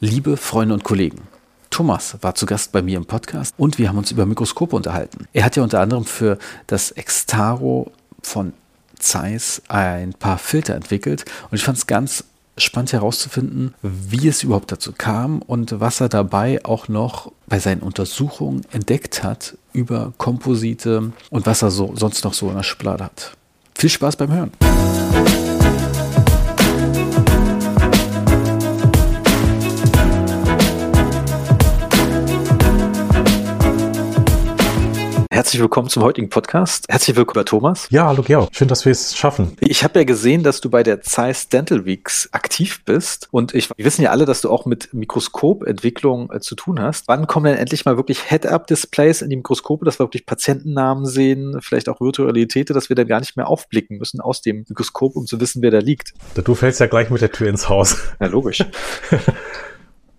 Liebe Freunde und Kollegen, Thomas war zu Gast bei mir im Podcast und wir haben uns über Mikroskope unterhalten. Er hat ja unter anderem für das Extaro von Zeiss ein paar Filter entwickelt und ich fand es ganz spannend herauszufinden, wie es überhaupt dazu kam und was er dabei auch noch bei seinen Untersuchungen entdeckt hat über Komposite und was er so sonst noch so in der Schublade hat. Viel Spaß beim Hören. Herzlich willkommen zum heutigen Podcast. Herzlich willkommen, Thomas. Ja, hallo Georg. Schön, dass wir es schaffen. Ich habe ja gesehen, dass du bei der Zeiss Dental Weeks aktiv bist. Und ich, wir wissen ja alle, dass du auch mit Mikroskopentwicklung äh, zu tun hast. Wann kommen denn endlich mal wirklich Head-Up-Displays in die Mikroskope, dass wir wirklich Patientennamen sehen, vielleicht auch Virtualität, dass wir dann gar nicht mehr aufblicken müssen aus dem Mikroskop, um zu wissen, wer da liegt? Du fällst ja gleich mit der Tür ins Haus. Ja, logisch.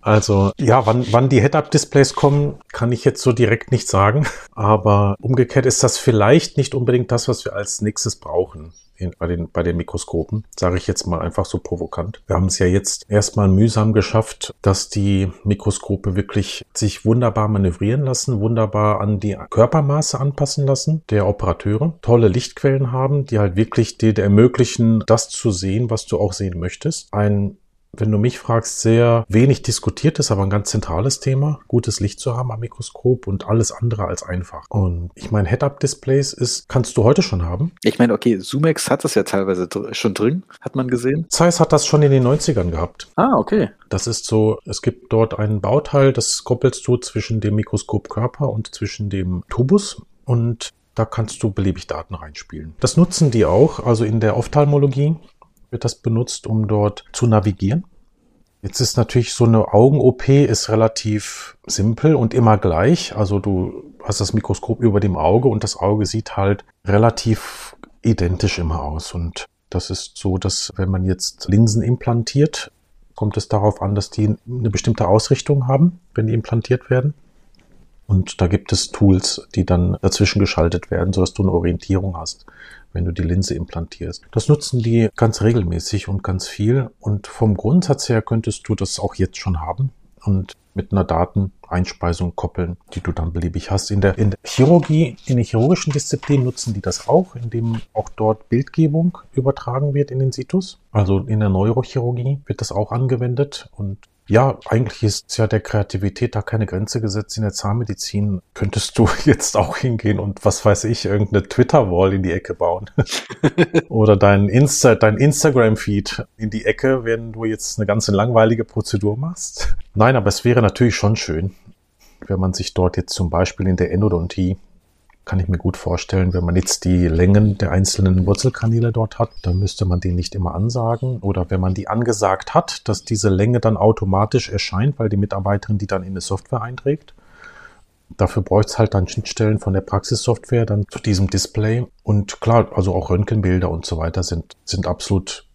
Also ja, wann, wann die Head-Up-Displays kommen, kann ich jetzt so direkt nicht sagen. Aber umgekehrt ist das vielleicht nicht unbedingt das, was wir als nächstes brauchen in, bei, den, bei den Mikroskopen, sage ich jetzt mal einfach so provokant. Wir haben es ja jetzt erstmal mühsam geschafft, dass die Mikroskope wirklich sich wunderbar manövrieren lassen, wunderbar an die Körpermaße anpassen lassen der Operateure, tolle Lichtquellen haben, die halt wirklich dir ermöglichen, das zu sehen, was du auch sehen möchtest. Ein wenn du mich fragst, sehr wenig diskutiert ist, aber ein ganz zentrales Thema, gutes Licht zu haben am Mikroskop und alles andere als einfach. Und ich meine, Head-Up-Displays ist, kannst du heute schon haben. Ich meine, okay, Zoomex hat das ja teilweise dr schon drin, hat man gesehen. Zeiss hat das schon in den 90ern gehabt. Ah, okay. Das ist so, es gibt dort einen Bauteil, das koppelst du zwischen dem Mikroskopkörper und zwischen dem Tubus und da kannst du beliebig Daten reinspielen. Das nutzen die auch, also in der Ophthalmologie wird das benutzt, um dort zu navigieren. Jetzt ist natürlich so eine Augen-OP ist relativ simpel und immer gleich. Also du hast das Mikroskop über dem Auge und das Auge sieht halt relativ identisch immer aus. Und das ist so, dass wenn man jetzt Linsen implantiert, kommt es darauf an, dass die eine bestimmte Ausrichtung haben, wenn die implantiert werden. Und da gibt es Tools, die dann dazwischen geschaltet werden, sodass du eine Orientierung hast wenn du die Linse implantierst. Das nutzen die ganz regelmäßig und ganz viel. Und vom Grundsatz her könntest du das auch jetzt schon haben und mit einer Dateneinspeisung koppeln, die du dann beliebig hast. In der, in der Chirurgie, in der chirurgischen Disziplin nutzen die das auch, indem auch dort Bildgebung übertragen wird in den Situs. Also in der Neurochirurgie wird das auch angewendet und ja, eigentlich ist ja der Kreativität da keine Grenze gesetzt. In der Zahnmedizin könntest du jetzt auch hingehen und was weiß ich, irgendeine Twitter-Wall in die Ecke bauen. Oder dein, Insta, dein Instagram-Feed in die Ecke, wenn du jetzt eine ganz langweilige Prozedur machst. Nein, aber es wäre natürlich schon schön, wenn man sich dort jetzt zum Beispiel in der Endodontie kann ich mir gut vorstellen, wenn man jetzt die Längen der einzelnen Wurzelkanäle dort hat, dann müsste man die nicht immer ansagen. Oder wenn man die angesagt hat, dass diese Länge dann automatisch erscheint, weil die Mitarbeiterin die dann in eine Software einträgt. Dafür bräuchte es halt dann Schnittstellen von der Praxissoftware dann zu diesem Display. Und klar, also auch Röntgenbilder und so weiter sind, sind absolut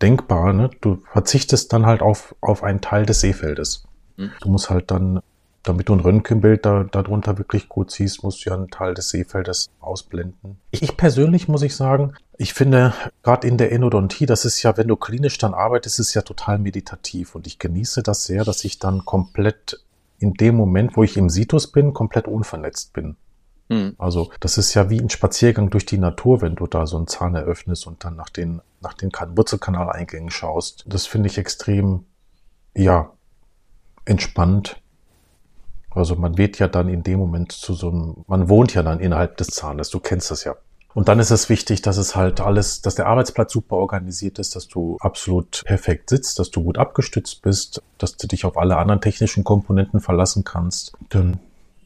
denkbar. Ne? Du verzichtest dann halt auf, auf einen Teil des Seefeldes. Hm. Du musst halt dann damit du ein Röntgenbild da, darunter wirklich gut siehst, musst du ja einen Teil des Seefeldes ausblenden. Ich persönlich muss ich sagen, ich finde, gerade in der Endodontie, das ist ja, wenn du klinisch dann arbeitest, ist es ja total meditativ und ich genieße das sehr, dass ich dann komplett in dem Moment, wo ich im Situs bin, komplett unvernetzt bin. Mhm. Also das ist ja wie ein Spaziergang durch die Natur, wenn du da so einen Zahn eröffnest und dann nach den, nach den Wurzelkanaleingängen schaust. Das finde ich extrem, ja, entspannt also man wird ja dann in dem Moment zu so einem, man wohnt ja dann innerhalb des Zahnes, du kennst das ja. Und dann ist es wichtig, dass es halt alles, dass der Arbeitsplatz super organisiert ist, dass du absolut perfekt sitzt, dass du gut abgestützt bist, dass du dich auf alle anderen technischen Komponenten verlassen kannst. Dann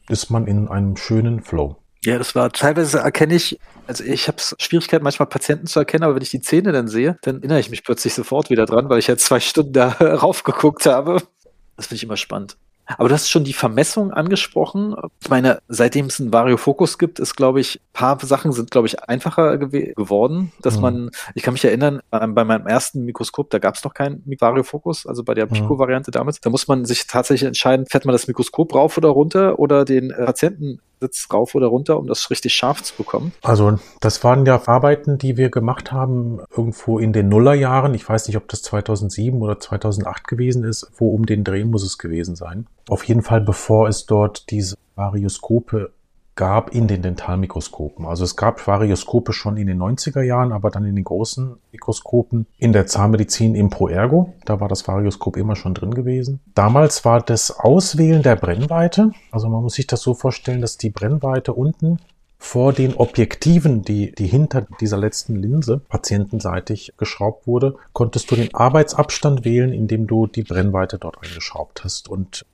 ist man in einem schönen Flow. Ja, das war teilweise erkenne ich, also ich habe Schwierigkeiten manchmal Patienten zu erkennen, aber wenn ich die Zähne dann sehe, dann erinnere ich mich plötzlich sofort wieder dran, weil ich jetzt zwei Stunden da raufgeguckt habe. Das finde ich immer spannend. Aber du hast schon die Vermessung angesprochen. Ich meine, seitdem es einen Variofokus gibt, ist, glaube ich, paar Sachen sind, glaube ich, einfacher gew geworden, dass mhm. man, ich kann mich erinnern, bei meinem ersten Mikroskop, da gab es noch keinen Variofokus, also bei der mhm. Pico-Variante damals, da muss man sich tatsächlich entscheiden, fährt man das Mikroskop rauf oder runter oder den äh, Patienten Sitz rauf oder runter, um das richtig scharf zu bekommen? Also das waren ja Arbeiten, die wir gemacht haben irgendwo in den Nullerjahren. Ich weiß nicht, ob das 2007 oder 2008 gewesen ist. Wo um den Dreh muss es gewesen sein. Auf jeden Fall, bevor es dort diese Varioskope gab in den Dentalmikroskopen. Also es gab Varioskope schon in den 90er Jahren, aber dann in den großen Mikroskopen in der Zahnmedizin im ProErgo. Da war das Varioskop immer schon drin gewesen. Damals war das Auswählen der Brennweite, also man muss sich das so vorstellen, dass die Brennweite unten vor den Objektiven, die, die hinter dieser letzten Linse patientenseitig geschraubt wurde, konntest du den Arbeitsabstand wählen, indem du die Brennweite dort eingeschraubt hast. Und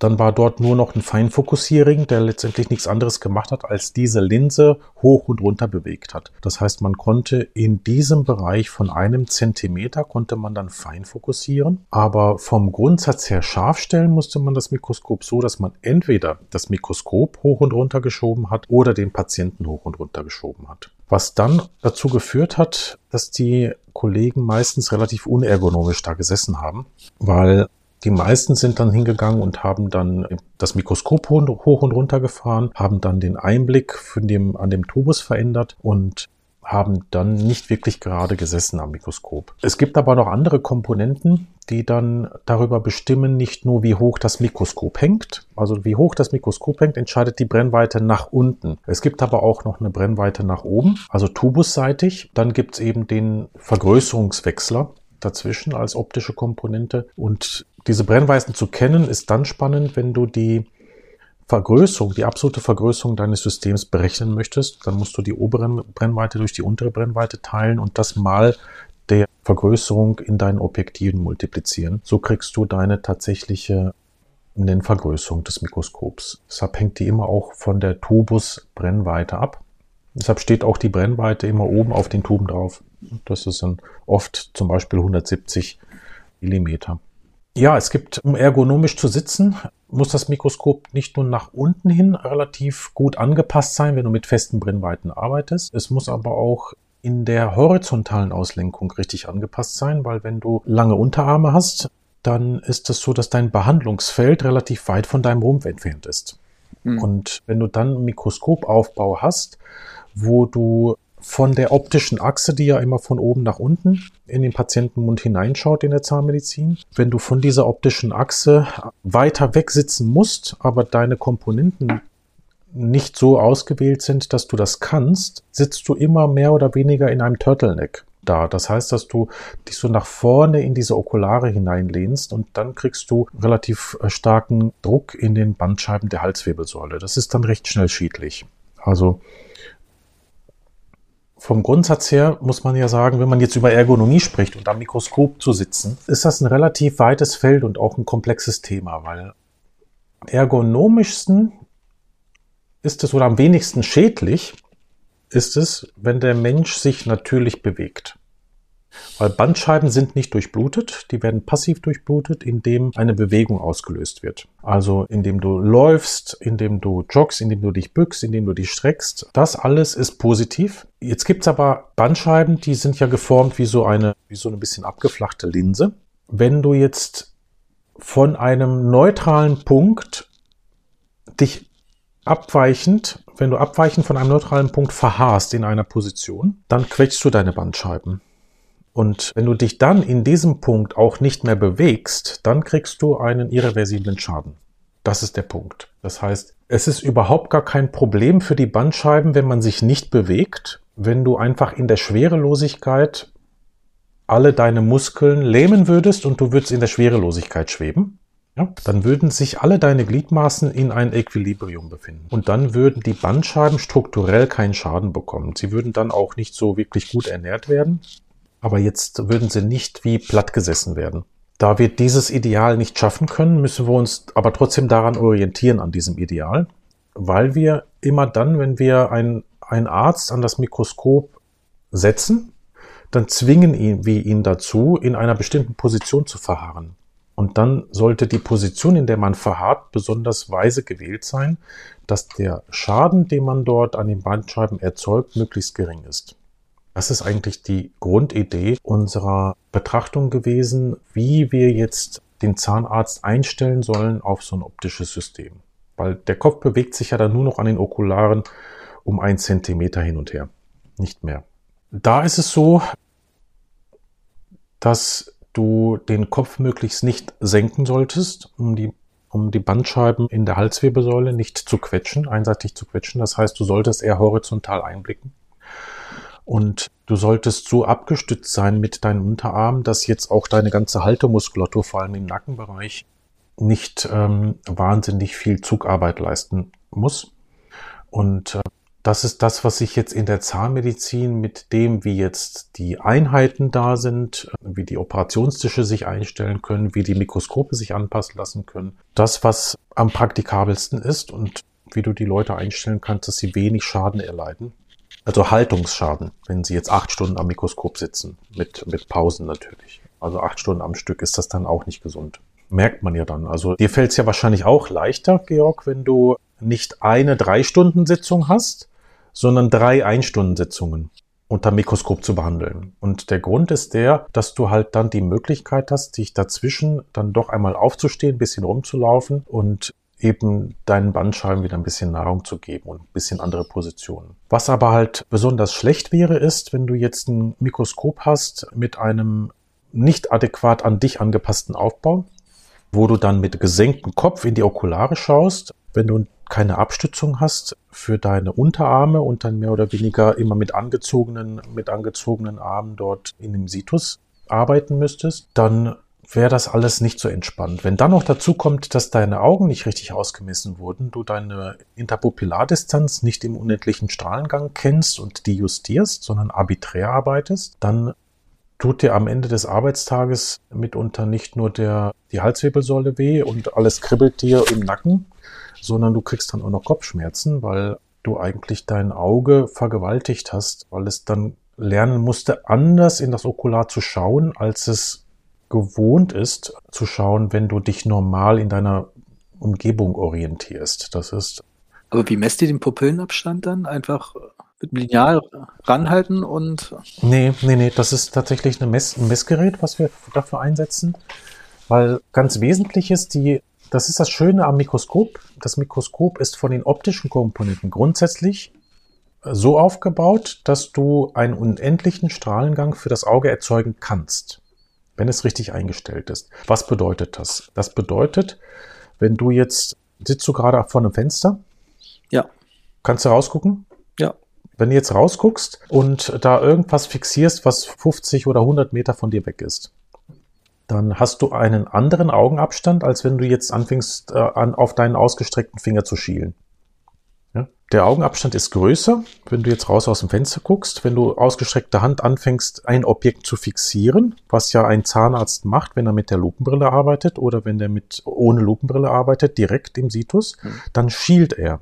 dann war dort nur noch ein Feinfokussierring, der letztendlich nichts anderes gemacht hat, als diese Linse hoch und runter bewegt hat. Das heißt, man konnte in diesem Bereich von einem Zentimeter konnte man dann fein fokussieren. Aber vom Grundsatz her scharf stellen musste man das Mikroskop so, dass man entweder das Mikroskop hoch und runter geschoben hat oder den Patienten hoch und runter geschoben hat. Was dann dazu geführt hat, dass die Kollegen meistens relativ unergonomisch da gesessen haben, weil die meisten sind dann hingegangen und haben dann das Mikroskop hoch und runter gefahren, haben dann den Einblick von dem, an dem Tubus verändert und haben dann nicht wirklich gerade gesessen am Mikroskop. Es gibt aber noch andere Komponenten, die dann darüber bestimmen, nicht nur wie hoch das Mikroskop hängt, also wie hoch das Mikroskop hängt, entscheidet die Brennweite nach unten. Es gibt aber auch noch eine Brennweite nach oben, also tubusseitig. Dann gibt es eben den Vergrößerungswechsler dazwischen als optische Komponente und diese Brennweiten zu kennen, ist dann spannend, wenn du die Vergrößerung, die absolute Vergrößerung deines Systems berechnen möchtest. Dann musst du die obere Brennweite durch die untere Brennweite teilen und das mal der Vergrößerung in deinen Objektiven multiplizieren. So kriegst du deine tatsächliche Nennvergrößerung des Mikroskops. Deshalb hängt die immer auch von der Tubusbrennweite ab. Deshalb steht auch die Brennweite immer oben auf den Tuben drauf. Das ist dann oft zum Beispiel 170 Millimeter. Ja, es gibt, um ergonomisch zu sitzen, muss das Mikroskop nicht nur nach unten hin relativ gut angepasst sein, wenn du mit festen Brennweiten arbeitest. Es muss aber auch in der horizontalen Auslenkung richtig angepasst sein, weil wenn du lange Unterarme hast, dann ist es so, dass dein Behandlungsfeld relativ weit von deinem Rumpf entfernt ist. Mhm. Und wenn du dann einen Mikroskopaufbau hast, wo du von der optischen Achse, die ja immer von oben nach unten in den Patientenmund hineinschaut in der Zahnmedizin. Wenn du von dieser optischen Achse weiter weg sitzen musst, aber deine Komponenten nicht so ausgewählt sind, dass du das kannst, sitzt du immer mehr oder weniger in einem Turtleneck da. Das heißt, dass du dich so nach vorne in diese Okulare hineinlehnst und dann kriegst du relativ äh, starken Druck in den Bandscheiben der Halswirbelsäule. Das ist dann recht schnell schädlich. Also vom Grundsatz her muss man ja sagen, wenn man jetzt über Ergonomie spricht und am Mikroskop zu sitzen, ist das ein relativ weites Feld und auch ein komplexes Thema, weil ergonomischsten ist es oder am wenigsten schädlich ist es, wenn der Mensch sich natürlich bewegt. Weil Bandscheiben sind nicht durchblutet, die werden passiv durchblutet, indem eine Bewegung ausgelöst wird. Also indem du läufst, indem du joggst, indem du dich bückst, indem du dich streckst. Das alles ist positiv. Jetzt gibt's aber Bandscheiben, die sind ja geformt wie so eine, wie so eine bisschen abgeflachte Linse. Wenn du jetzt von einem neutralen Punkt dich abweichend, wenn du abweichend von einem neutralen Punkt verharrst in einer Position, dann quetschst du deine Bandscheiben. Und wenn du dich dann in diesem Punkt auch nicht mehr bewegst, dann kriegst du einen irreversiblen Schaden. Das ist der Punkt. Das heißt, es ist überhaupt gar kein Problem für die Bandscheiben, wenn man sich nicht bewegt, wenn du einfach in der Schwerelosigkeit alle deine Muskeln lähmen würdest und du würdest in der Schwerelosigkeit schweben. Ja, dann würden sich alle deine Gliedmaßen in ein Equilibrium befinden. Und dann würden die Bandscheiben strukturell keinen Schaden bekommen. Sie würden dann auch nicht so wirklich gut ernährt werden aber jetzt würden sie nicht wie platt gesessen werden. Da wir dieses Ideal nicht schaffen können, müssen wir uns aber trotzdem daran orientieren, an diesem Ideal, weil wir immer dann, wenn wir einen, einen Arzt an das Mikroskop setzen, dann zwingen ihn, wir ihn dazu, in einer bestimmten Position zu verharren. Und dann sollte die Position, in der man verharrt, besonders weise gewählt sein, dass der Schaden, den man dort an den Bandscheiben erzeugt, möglichst gering ist. Das ist eigentlich die Grundidee unserer Betrachtung gewesen, wie wir jetzt den Zahnarzt einstellen sollen auf so ein optisches System. weil der Kopf bewegt sich ja dann nur noch an den Okularen um ein Zentimeter hin und her, nicht mehr. Da ist es so, dass du den Kopf möglichst nicht senken solltest, um die, um die Bandscheiben in der Halswirbelsäule nicht zu quetschen, einseitig zu quetschen. Das heißt, du solltest eher horizontal einblicken. Und du solltest so abgestützt sein mit deinen Unterarmen, dass jetzt auch deine ganze Haltemuskulatur, vor allem im Nackenbereich, nicht ähm, wahnsinnig viel Zugarbeit leisten muss. Und äh, das ist das, was sich jetzt in der Zahnmedizin mit dem, wie jetzt die Einheiten da sind, wie die Operationstische sich einstellen können, wie die Mikroskope sich anpassen lassen können, das, was am praktikabelsten ist und wie du die Leute einstellen kannst, dass sie wenig Schaden erleiden. Also Haltungsschaden, wenn sie jetzt acht Stunden am Mikroskop sitzen, mit, mit Pausen natürlich. Also acht Stunden am Stück ist das dann auch nicht gesund. Merkt man ja dann. Also dir fällt es ja wahrscheinlich auch leichter, Georg, wenn du nicht eine Drei-Stunden-Sitzung hast, sondern drei Einstundensitzungen unter Mikroskop zu behandeln. Und der Grund ist der, dass du halt dann die Möglichkeit hast, dich dazwischen dann doch einmal aufzustehen, ein bisschen rumzulaufen und eben deinen Bandscheiben wieder ein bisschen Nahrung zu geben und ein bisschen andere Positionen. Was aber halt besonders schlecht wäre, ist, wenn du jetzt ein Mikroskop hast mit einem nicht adäquat an dich angepassten Aufbau, wo du dann mit gesenktem Kopf in die Okulare schaust, wenn du keine Abstützung hast für deine Unterarme und dann mehr oder weniger immer mit angezogenen, mit angezogenen Armen dort in dem Situs arbeiten müsstest, dann wäre das alles nicht so entspannt. Wenn dann noch dazu kommt, dass deine Augen nicht richtig ausgemessen wurden, du deine Interpupillardistanz nicht im unendlichen Strahlengang kennst und die justierst, sondern arbiträr arbeitest, dann tut dir am Ende des Arbeitstages mitunter nicht nur der, die Halswirbelsäule weh und alles kribbelt dir im Nacken, sondern du kriegst dann auch noch Kopfschmerzen, weil du eigentlich dein Auge vergewaltigt hast, weil es dann lernen musste, anders in das Okular zu schauen, als es gewohnt ist zu schauen, wenn du dich normal in deiner Umgebung orientierst. Das ist. Aber wie messt ihr den Pupillenabstand dann? Einfach mit dem Lineal ranhalten und. Nee, nee, nee, das ist tatsächlich Mess ein Messgerät, was wir dafür einsetzen. Weil ganz wesentlich ist die das ist das Schöne am Mikroskop. Das Mikroskop ist von den optischen Komponenten grundsätzlich so aufgebaut, dass du einen unendlichen Strahlengang für das Auge erzeugen kannst, wenn es richtig eingestellt ist. Was bedeutet das? Das bedeutet, wenn du jetzt, sitzt du gerade vor einem Fenster? Ja. Kannst du rausgucken? Ja. Wenn du jetzt rausguckst und da irgendwas fixierst, was 50 oder 100 Meter von dir weg ist, dann hast du einen anderen Augenabstand, als wenn du jetzt anfängst, äh, an, auf deinen ausgestreckten Finger zu schielen. Der Augenabstand ist größer, wenn du jetzt raus aus dem Fenster guckst, wenn du ausgestreckte Hand anfängst, ein Objekt zu fixieren, was ja ein Zahnarzt macht, wenn er mit der Lupenbrille arbeitet oder wenn er mit ohne Lupenbrille arbeitet, direkt im Situs, mhm. dann schielt er.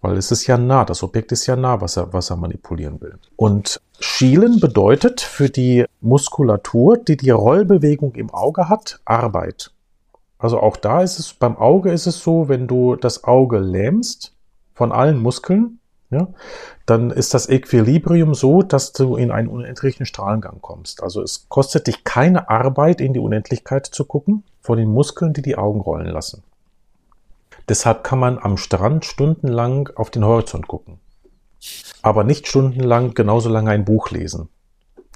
Weil es ist ja nah, das Objekt ist ja nah, was er, was er manipulieren will. Und Schielen bedeutet für die Muskulatur, die die Rollbewegung im Auge hat, Arbeit. Also auch da ist es, beim Auge ist es so, wenn du das Auge lähmst von allen Muskeln, ja, dann ist das Equilibrium so, dass du in einen unendlichen Strahlengang kommst. Also es kostet dich keine Arbeit, in die Unendlichkeit zu gucken, von den Muskeln, die die Augen rollen lassen. Deshalb kann man am Strand stundenlang auf den Horizont gucken. Aber nicht stundenlang genauso lange ein Buch lesen.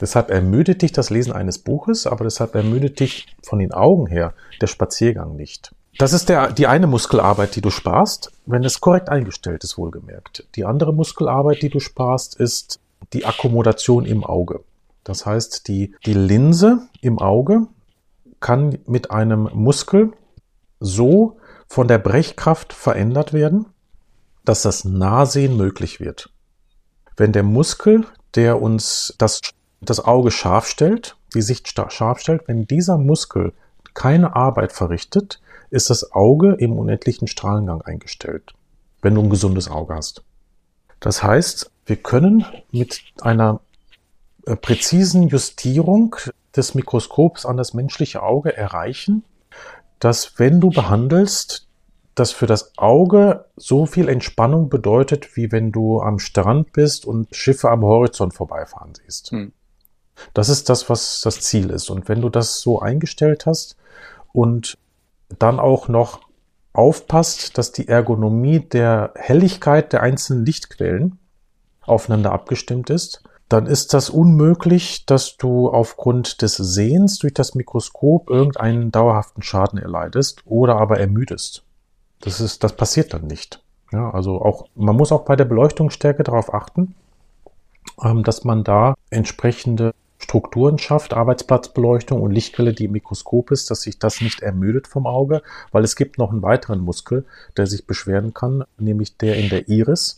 Deshalb ermüdet dich das Lesen eines Buches, aber deshalb ermüdet dich von den Augen her der Spaziergang nicht. Das ist der, die eine Muskelarbeit, die du sparst, wenn es korrekt eingestellt ist, wohlgemerkt. Die andere Muskelarbeit, die du sparst, ist die Akkommodation im Auge. Das heißt, die, die Linse im Auge kann mit einem Muskel so von der Brechkraft verändert werden, dass das Nahsehen möglich wird. Wenn der Muskel, der uns das, das Auge scharf stellt, die Sicht scharf stellt, wenn dieser Muskel keine Arbeit verrichtet, ist das Auge im unendlichen Strahlengang eingestellt, wenn du ein gesundes Auge hast. Das heißt, wir können mit einer äh, präzisen Justierung des Mikroskops an das menschliche Auge erreichen, dass wenn du behandelst, das für das Auge so viel Entspannung bedeutet, wie wenn du am Strand bist und Schiffe am Horizont vorbeifahren siehst. Hm. Das ist das, was das Ziel ist. Und wenn du das so eingestellt hast und dann auch noch aufpasst, dass die Ergonomie der Helligkeit der einzelnen Lichtquellen aufeinander abgestimmt ist, dann ist das unmöglich, dass du aufgrund des Sehens durch das Mikroskop irgendeinen dauerhaften Schaden erleidest oder aber ermüdest. Das ist, das passiert dann nicht. Ja, also auch, man muss auch bei der Beleuchtungsstärke darauf achten, ähm, dass man da entsprechende Strukturen schafft, Arbeitsplatzbeleuchtung und Lichtquelle, die im Mikroskop ist, dass sich das nicht ermüdet vom Auge, weil es gibt noch einen weiteren Muskel, der sich beschweren kann, nämlich der in der Iris.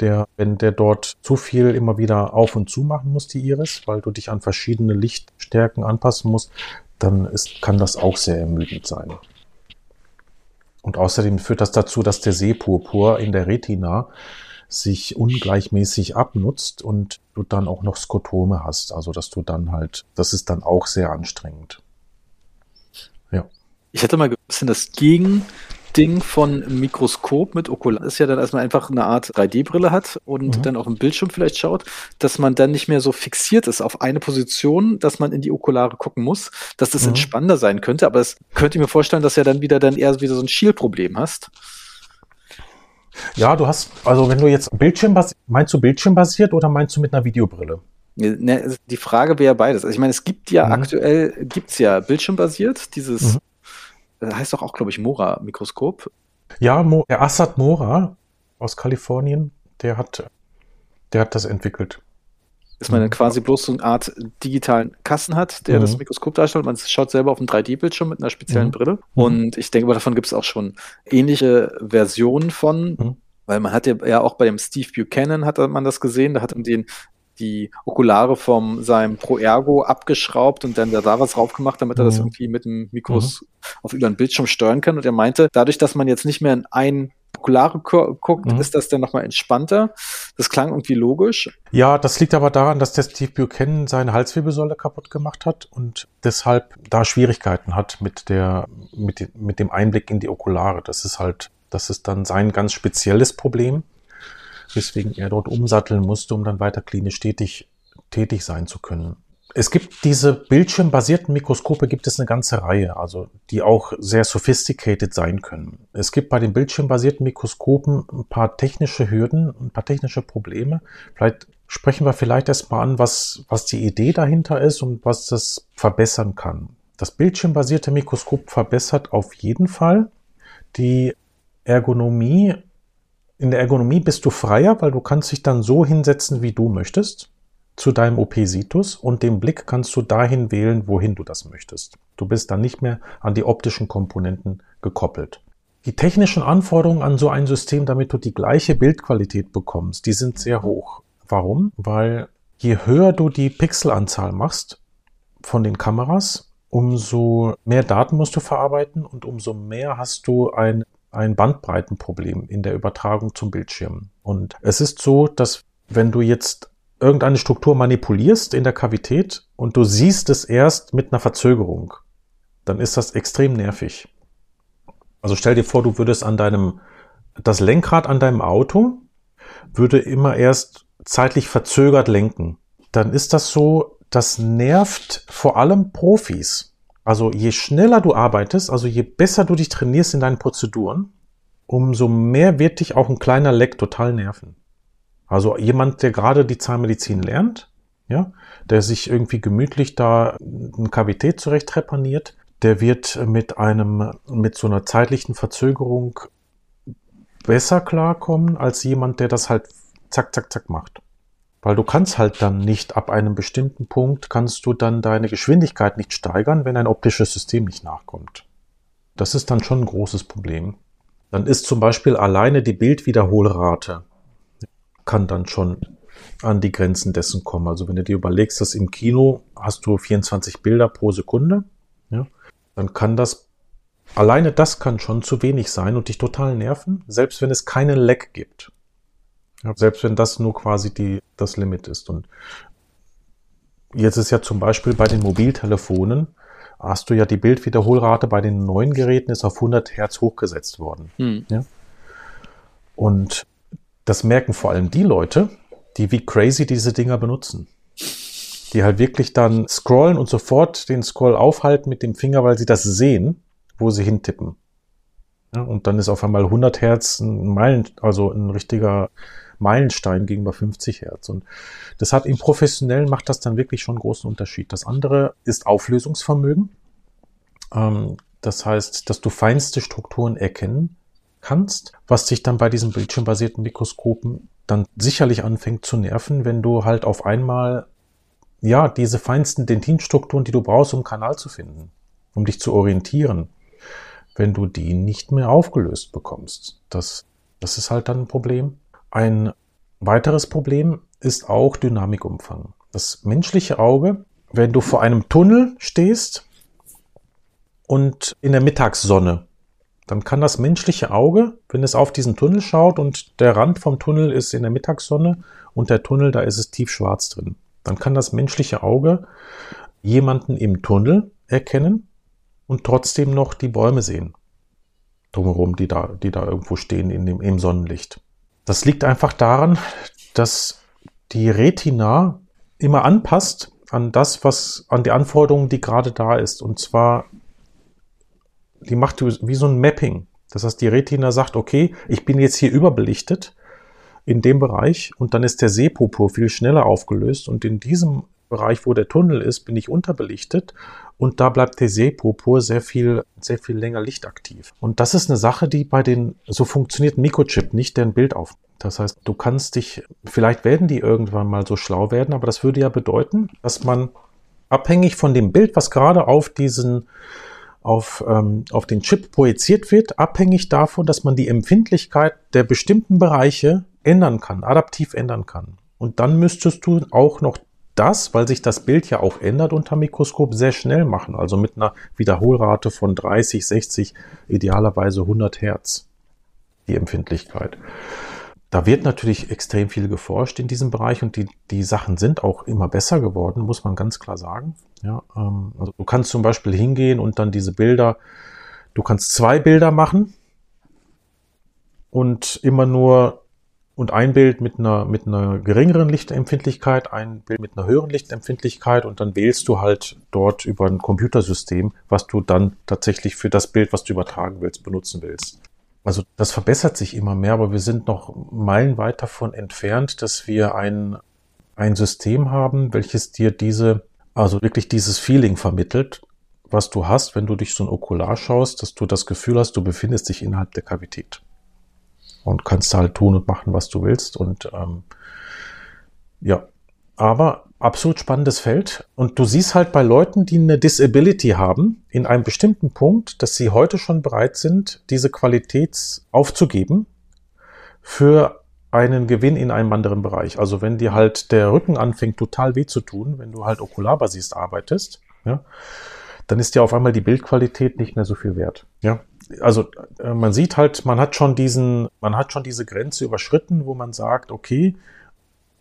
Der, wenn der dort zu viel immer wieder auf und zu machen muss, die Iris, weil du dich an verschiedene Lichtstärken anpassen musst, dann ist, kann das auch sehr ermüdend sein. Und außerdem führt das dazu, dass der Sehpurpur in der Retina sich ungleichmäßig abnutzt und du dann auch noch Skotome hast. Also dass du dann halt, das ist dann auch sehr anstrengend. Ja. Ich hätte mal ein bisschen das Gegending von Mikroskop mit Okular ist ja dann, dass man einfach eine Art 3D-Brille hat und mhm. dann auf dem Bildschirm vielleicht schaut, dass man dann nicht mehr so fixiert ist auf eine Position, dass man in die Okulare gucken muss, dass das mhm. entspannender sein könnte. Aber es könnte ich mir vorstellen, dass ja dann wieder dann eher wieder so ein Schielproblem hast. Ja, du hast, also wenn du jetzt Bildschirmbasiert, meinst du bildschirmbasiert oder meinst du mit einer Videobrille? Ne, also die Frage wäre beides. Also ich meine, es gibt ja mhm. aktuell, gibt's ja bildschirmbasiert, dieses, mhm. Äh, heißt doch auch, glaube ich, Mora-Mikroskop. Ja, Mo, der Assad Mora aus Kalifornien, der hat, der hat das entwickelt. Dass man dann mhm. quasi bloß so eine Art digitalen Kasten hat, der mhm. das Mikroskop darstellt. Man schaut selber auf einen 3D-Bildschirm mit einer speziellen mhm. Brille. Mhm. Und ich denke, davon gibt es auch schon ähnliche Versionen von. Mhm. Weil man hat ja, ja auch bei dem Steve Buchanan hat man das gesehen, da hat man den die Okulare von seinem Pro Ergo abgeschraubt und dann da, da was drauf gemacht, damit er das mhm. irgendwie mit dem Mikros mhm. auf über den Bildschirm steuern kann. Und er meinte, dadurch, dass man jetzt nicht mehr in ein Okulare guckt, mhm. ist das dann nochmal entspannter. Das klang irgendwie logisch. Ja, das liegt aber daran, dass der Steve Buchanan seine Halswirbelsäule kaputt gemacht hat und deshalb da Schwierigkeiten hat mit der, mit, mit dem Einblick in die Okulare. Das ist halt, das ist dann sein ganz spezielles Problem, weswegen er dort umsatteln musste, um dann weiter klinisch tätig, tätig sein zu können. Es gibt diese bildschirmbasierten Mikroskope, gibt es eine ganze Reihe, also die auch sehr sophisticated sein können. Es gibt bei den bildschirmbasierten Mikroskopen ein paar technische Hürden, ein paar technische Probleme. Vielleicht sprechen wir vielleicht erstmal an, was, was die Idee dahinter ist und was das verbessern kann. Das bildschirmbasierte Mikroskop verbessert auf jeden Fall die Ergonomie. In der Ergonomie bist du freier, weil du kannst dich dann so hinsetzen, wie du möchtest zu deinem OP-Situs und den Blick kannst du dahin wählen, wohin du das möchtest. Du bist dann nicht mehr an die optischen Komponenten gekoppelt. Die technischen Anforderungen an so ein System, damit du die gleiche Bildqualität bekommst, die sind sehr hoch. Warum? Weil je höher du die Pixelanzahl machst von den Kameras, umso mehr Daten musst du verarbeiten und umso mehr hast du ein, ein Bandbreitenproblem in der Übertragung zum Bildschirm. Und es ist so, dass wenn du jetzt irgendeine Struktur manipulierst in der Kavität und du siehst es erst mit einer Verzögerung, dann ist das extrem nervig. Also stell dir vor, du würdest an deinem, das Lenkrad an deinem Auto würde immer erst zeitlich verzögert lenken. Dann ist das so, das nervt vor allem Profis. Also je schneller du arbeitest, also je besser du dich trainierst in deinen Prozeduren, umso mehr wird dich auch ein kleiner Leck total nerven. Also jemand, der gerade die Zahnmedizin lernt, ja, der sich irgendwie gemütlich da ein Kavität zurecht trepaniert, der wird mit einem, mit so einer zeitlichen Verzögerung besser klarkommen als jemand, der das halt zack, zack, zack macht. Weil du kannst halt dann nicht ab einem bestimmten Punkt kannst du dann deine Geschwindigkeit nicht steigern, wenn ein optisches System nicht nachkommt. Das ist dann schon ein großes Problem. Dann ist zum Beispiel alleine die Bildwiederholrate kann dann schon an die Grenzen dessen kommen. Also wenn du dir überlegst, dass im Kino hast du 24 Bilder pro Sekunde, ja, dann kann das, alleine das kann schon zu wenig sein und dich total nerven, selbst wenn es keinen Leck gibt. Ja, selbst wenn das nur quasi die, das Limit ist. Und jetzt ist ja zum Beispiel bei den Mobiltelefonen, hast du ja die Bildwiederholrate bei den neuen Geräten ist auf 100 Hertz hochgesetzt worden. Hm. Ja? Und das merken vor allem die Leute, die wie crazy diese Dinger benutzen. Die halt wirklich dann scrollen und sofort den Scroll aufhalten mit dem Finger, weil sie das sehen, wo sie hintippen. Ja, und dann ist auf einmal 100 Hertz ein Meilen, also ein richtiger Meilenstein gegenüber 50 Hertz. Und das hat im Professionellen macht das dann wirklich schon einen großen Unterschied. Das andere ist Auflösungsvermögen. Ähm, das heißt, dass du feinste Strukturen erkennen kannst, was sich dann bei diesen bildschirmbasierten Mikroskopen dann sicherlich anfängt zu nerven, wenn du halt auf einmal ja diese feinsten Dentinstrukturen, die du brauchst, um einen Kanal zu finden, um dich zu orientieren, wenn du die nicht mehr aufgelöst bekommst. Das, das ist halt dann ein Problem. Ein weiteres Problem ist auch Dynamikumfang. Das menschliche Auge, wenn du vor einem Tunnel stehst und in der Mittagssonne, dann kann das menschliche Auge, wenn es auf diesen Tunnel schaut und der Rand vom Tunnel ist in der Mittagssonne und der Tunnel, da ist es tiefschwarz drin, dann kann das menschliche Auge jemanden im Tunnel erkennen und trotzdem noch die Bäume sehen. Drumherum, die da, die da irgendwo stehen in dem, im Sonnenlicht. Das liegt einfach daran, dass die Retina immer anpasst an das, was, an die Anforderungen, die gerade da ist. Und zwar, die macht wie so ein Mapping. Das heißt, die Retina sagt, okay, ich bin jetzt hier überbelichtet in dem Bereich und dann ist der Sehpurpur viel schneller aufgelöst und in diesem Bereich, wo der Tunnel ist, bin ich unterbelichtet und da bleibt der Sehpurpur sehr viel, sehr viel länger lichtaktiv. Und das ist eine Sache, die bei den, so funktioniert Mikrochip nicht, der ein Bild auf. Das heißt, du kannst dich, vielleicht werden die irgendwann mal so schlau werden, aber das würde ja bedeuten, dass man abhängig von dem Bild, was gerade auf diesen, auf, ähm, auf den Chip projiziert wird, abhängig davon, dass man die Empfindlichkeit der bestimmten Bereiche ändern kann, adaptiv ändern kann. Und dann müsstest du auch noch das, weil sich das Bild ja auch ändert unter Mikroskop, sehr schnell machen. Also mit einer Wiederholrate von 30, 60, idealerweise 100 Hertz. Die Empfindlichkeit. Da wird natürlich extrem viel geforscht in diesem Bereich und die, die Sachen sind auch immer besser geworden, muss man ganz klar sagen. Ja, ähm, also du kannst zum Beispiel hingehen und dann diese Bilder, du kannst zwei Bilder machen und immer nur und ein Bild mit einer, mit einer geringeren Lichtempfindlichkeit, ein Bild mit einer höheren Lichtempfindlichkeit und dann wählst du halt dort über ein Computersystem, was du dann tatsächlich für das Bild, was du übertragen willst, benutzen willst. Also das verbessert sich immer mehr, aber wir sind noch meilenweit davon entfernt, dass wir ein, ein System haben, welches dir diese, also wirklich dieses Feeling vermittelt, was du hast, wenn du durch so ein Okular schaust, dass du das Gefühl hast, du befindest dich innerhalb der Kavität und kannst halt tun und machen, was du willst. Und ähm, ja, aber absolut spannendes Feld. Und du siehst halt bei Leuten, die eine Disability haben, in einem bestimmten Punkt, dass sie heute schon bereit sind, diese Qualität aufzugeben für einen Gewinn in einem anderen Bereich. Also wenn dir halt der Rücken anfängt total weh zu tun, wenn du halt okularbasiert arbeitest, ja, dann ist dir auf einmal die Bildqualität nicht mehr so viel wert. Ja, also äh, man sieht halt, man hat schon diesen, man hat schon diese Grenze überschritten, wo man sagt, okay,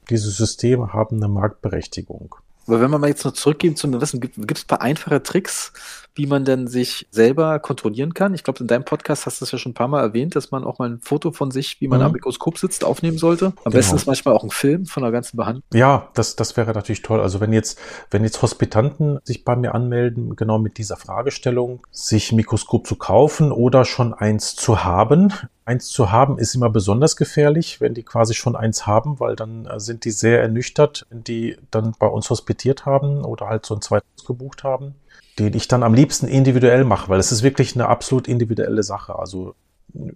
diese Systeme haben eine Marktberechtigung. Aber wenn wir mal jetzt noch zurückgehen zum Wissen, gibt, es ein paar einfache Tricks, wie man denn sich selber kontrollieren kann? Ich glaube, in deinem Podcast hast du es ja schon ein paar Mal erwähnt, dass man auch mal ein Foto von sich, wie man mhm. am Mikroskop sitzt, aufnehmen sollte. Am genau. besten ist manchmal auch ein Film von der ganzen Behandlung. Ja, das, das wäre natürlich toll. Also wenn jetzt, wenn jetzt Hospitanten sich bei mir anmelden, genau mit dieser Fragestellung, sich ein Mikroskop zu kaufen oder schon eins zu haben, Eins zu haben ist immer besonders gefährlich, wenn die quasi schon eins haben, weil dann äh, sind die sehr ernüchtert, die dann bei uns hospitiert haben oder halt so ein zweites gebucht haben den ich dann am liebsten individuell mache, weil es ist wirklich eine absolut individuelle Sache. Also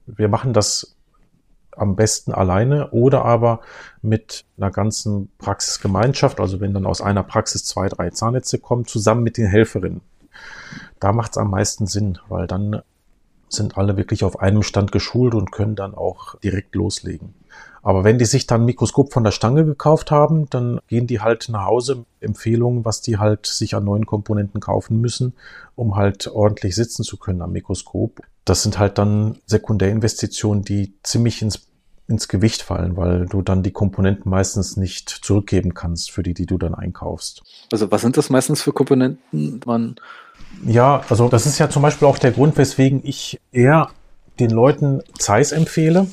wir machen das am besten alleine oder aber mit einer ganzen Praxisgemeinschaft, also wenn dann aus einer Praxis zwei, drei Zahnnetze kommen, zusammen mit den Helferinnen. Da macht es am meisten Sinn, weil dann sind alle wirklich auf einem Stand geschult und können dann auch direkt loslegen. Aber wenn die sich dann ein Mikroskop von der Stange gekauft haben, dann gehen die halt nach Hause mit Empfehlungen, was die halt sich an neuen Komponenten kaufen müssen, um halt ordentlich sitzen zu können am Mikroskop. Das sind halt dann Sekundärinvestitionen, die ziemlich ins ins Gewicht fallen, weil du dann die Komponenten meistens nicht zurückgeben kannst für die, die du dann einkaufst. Also was sind das meistens für Komponenten? Man ja, also das ist ja zum Beispiel auch der Grund, weswegen ich eher den Leuten Zeiss empfehle,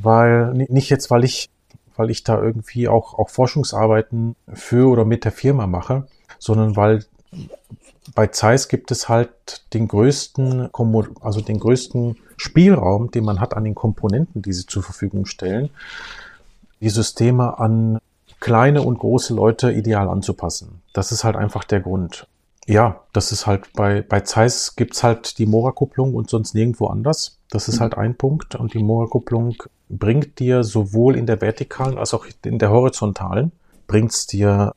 weil nicht jetzt, weil ich, weil ich da irgendwie auch, auch Forschungsarbeiten für oder mit der Firma mache, sondern weil bei Zeiss gibt es halt den größten, also den größten Spielraum, den man hat an den Komponenten, die sie zur Verfügung stellen, die Systeme an kleine und große Leute ideal anzupassen. Das ist halt einfach der Grund. Ja, das ist halt bei, bei Zeiss gibt's halt die Mora-Kupplung und sonst nirgendwo anders. Das ist mhm. halt ein Punkt. Und die Mora-Kupplung bringt dir sowohl in der vertikalen als auch in der horizontalen, bringt's dir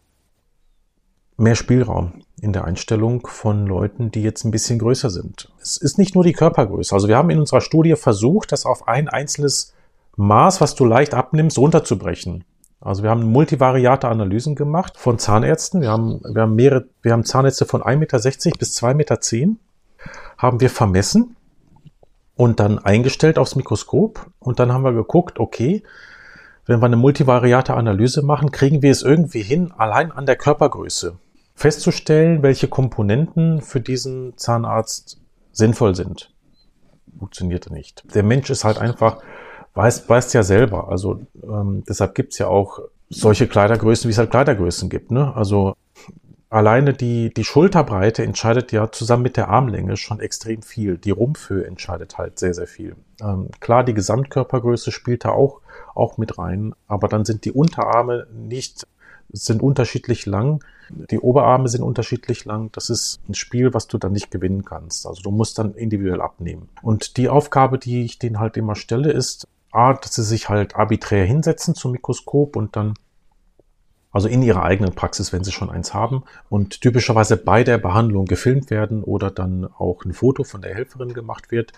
mehr Spielraum in der Einstellung von Leuten, die jetzt ein bisschen größer sind. Es ist nicht nur die Körpergröße. Also wir haben in unserer Studie versucht, das auf ein einzelnes Maß, was du leicht abnimmst, runterzubrechen. Also wir haben multivariate Analysen gemacht von Zahnärzten. Wir haben, wir haben mehrere, wir haben Zahnärzte von 1,60 Meter bis 2,10 Meter haben wir vermessen und dann eingestellt aufs Mikroskop. Und dann haben wir geguckt, okay, wenn wir eine multivariate Analyse machen, kriegen wir es irgendwie hin, allein an der Körpergröße festzustellen, welche Komponenten für diesen Zahnarzt sinnvoll sind. Funktionierte nicht. Der Mensch ist halt einfach, weiß, weiß ja selber. Also ähm, deshalb gibt's ja auch solche Kleidergrößen, wie es halt Kleidergrößen gibt. Ne? Also alleine die, die Schulterbreite entscheidet ja zusammen mit der Armlänge schon extrem viel. Die Rumpfhöhe entscheidet halt sehr, sehr viel. Ähm, klar, die Gesamtkörpergröße spielt da auch, auch mit rein, aber dann sind die Unterarme nicht sind unterschiedlich lang. Die Oberarme sind unterschiedlich lang. Das ist ein Spiel, was du dann nicht gewinnen kannst. Also du musst dann individuell abnehmen. Und die Aufgabe, die ich denen halt immer stelle, ist, A, dass sie sich halt arbiträr hinsetzen zum Mikroskop und dann also in ihrer eigenen Praxis, wenn sie schon eins haben und typischerweise bei der Behandlung gefilmt werden oder dann auch ein Foto von der Helferin gemacht wird.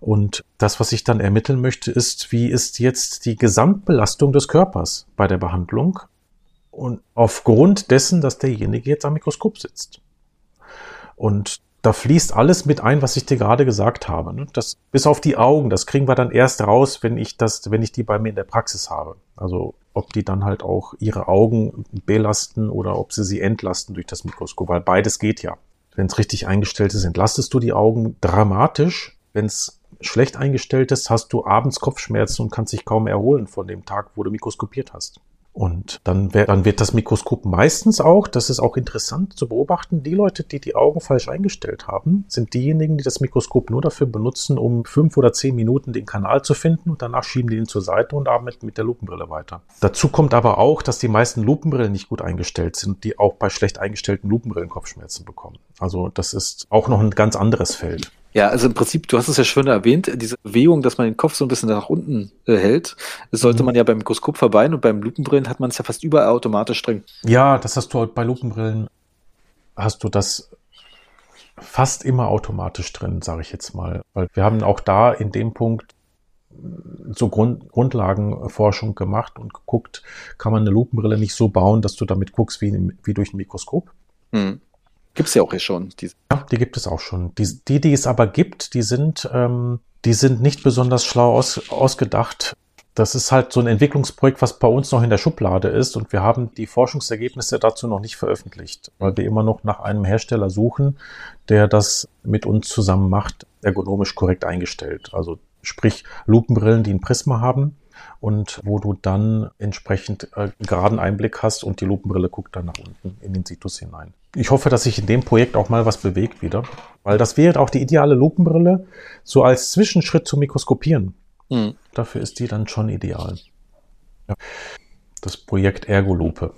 Und das, was ich dann ermitteln möchte, ist, wie ist jetzt die Gesamtbelastung des Körpers bei der Behandlung und aufgrund dessen, dass derjenige jetzt am Mikroskop sitzt. Und da fließt alles mit ein, was ich dir gerade gesagt habe. Ne? Das, bis auf die Augen, das kriegen wir dann erst raus, wenn ich das, wenn ich die bei mir in der Praxis habe. Also ob die dann halt auch ihre Augen belasten oder ob sie sie entlasten durch das Mikroskop, weil beides geht ja. Wenn es richtig eingestellt ist, entlastest du die Augen dramatisch. Wenn es schlecht eingestellt ist, hast du abends Kopfschmerzen und kannst dich kaum erholen von dem Tag, wo du mikroskopiert hast. Und dann, dann wird das Mikroskop meistens auch, das ist auch interessant zu beobachten, die Leute, die die Augen falsch eingestellt haben, sind diejenigen, die das Mikroskop nur dafür benutzen, um fünf oder zehn Minuten den Kanal zu finden und danach schieben die ihn zur Seite und arbeiten mit der Lupenbrille weiter. Dazu kommt aber auch, dass die meisten Lupenbrillen nicht gut eingestellt sind, die auch bei schlecht eingestellten Lupenbrillen Kopfschmerzen bekommen. Also das ist auch noch ein ganz anderes Feld. Ja, also im Prinzip, du hast es ja schon erwähnt, diese Bewegung, dass man den Kopf so ein bisschen nach unten äh, hält, sollte mhm. man ja beim Mikroskop verbeinen und beim Lupenbrillen hat man es ja fast überall automatisch drin. Ja, das hast du halt bei Lupenbrillen, hast du das fast immer automatisch drin, sage ich jetzt mal. Weil wir haben auch da in dem Punkt so Grund, Grundlagenforschung gemacht und geguckt, kann man eine Lupenbrille nicht so bauen, dass du damit guckst wie, wie durch ein Mikroskop. Mhm. Gibt es ja auch hier schon. Diese. Ja, die gibt es auch schon. Die, die, die es aber gibt, die sind, ähm, die sind nicht besonders schlau aus, ausgedacht. Das ist halt so ein Entwicklungsprojekt, was bei uns noch in der Schublade ist und wir haben die Forschungsergebnisse dazu noch nicht veröffentlicht, weil wir immer noch nach einem Hersteller suchen, der das mit uns zusammen macht, ergonomisch korrekt eingestellt. Also sprich Lupenbrillen, die ein Prisma haben und wo du dann entsprechend äh, geraden Einblick hast und die Lupenbrille guckt dann nach unten in den Situs hinein. Ich hoffe, dass sich in dem Projekt auch mal was bewegt wieder, weil das wäre auch die ideale Lupenbrille, so als Zwischenschritt zum Mikroskopieren. Mhm. Dafür ist die dann schon ideal. Ja. Das Projekt Ergolupe.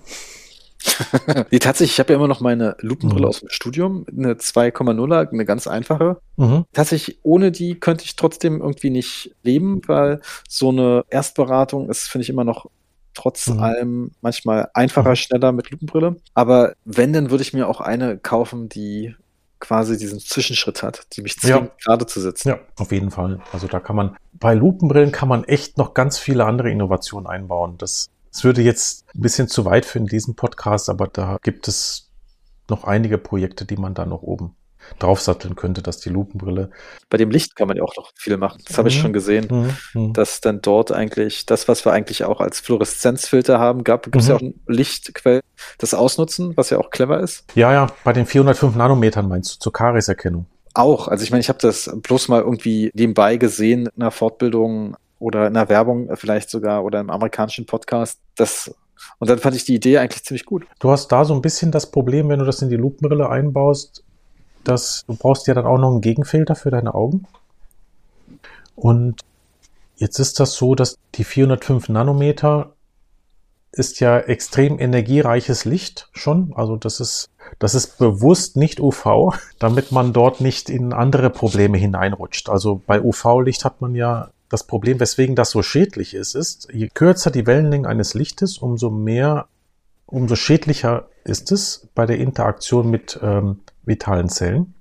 die tatsächlich, ich habe ja immer noch meine Lupenbrille mhm. aus dem Studium, eine 2,0er, eine ganz einfache. Mhm. Tatsächlich, ohne die könnte ich trotzdem irgendwie nicht leben, weil so eine Erstberatung ist, finde ich, immer noch trotz mhm. allem manchmal einfacher, mhm. schneller mit Lupenbrille. Aber wenn, dann würde ich mir auch eine kaufen, die quasi diesen Zwischenschritt hat, die mich zwingt, ja. gerade zu sitzen. Ja, auf jeden Fall. Also da kann man, bei Lupenbrillen kann man echt noch ganz viele andere Innovationen einbauen. Das es würde jetzt ein bisschen zu weit für in diesem Podcast, aber da gibt es noch einige Projekte, die man da noch oben draufsatteln könnte, dass die Lupenbrille. Bei dem Licht kann man ja auch noch viel machen. Das habe ich mhm. schon gesehen, mhm. mhm. dass dann dort eigentlich das, was wir eigentlich auch als Fluoreszenzfilter haben, gab, gibt es mhm. ja auch ein Lichtquell, das ausnutzen, was ja auch clever ist. Ja, ja, bei den 405 Nanometern meinst du zur Kariserkennung. Auch, also ich meine, ich habe das bloß mal irgendwie nebenbei gesehen in einer Fortbildung oder in der Werbung vielleicht sogar oder im amerikanischen Podcast. Das und dann fand ich die Idee eigentlich ziemlich gut. Du hast da so ein bisschen das Problem, wenn du das in die Lupenbrille einbaust, dass du brauchst ja dann auch noch einen Gegenfilter für deine Augen. Und jetzt ist das so, dass die 405 Nanometer ist ja extrem energiereiches Licht schon. Also das ist, das ist bewusst nicht UV, damit man dort nicht in andere Probleme hineinrutscht. Also bei UV-Licht hat man ja das Problem, weswegen das so schädlich ist, ist, je kürzer die Wellenlänge eines Lichtes, umso mehr, umso schädlicher ist es bei der Interaktion mit ähm, vitalen Zellen.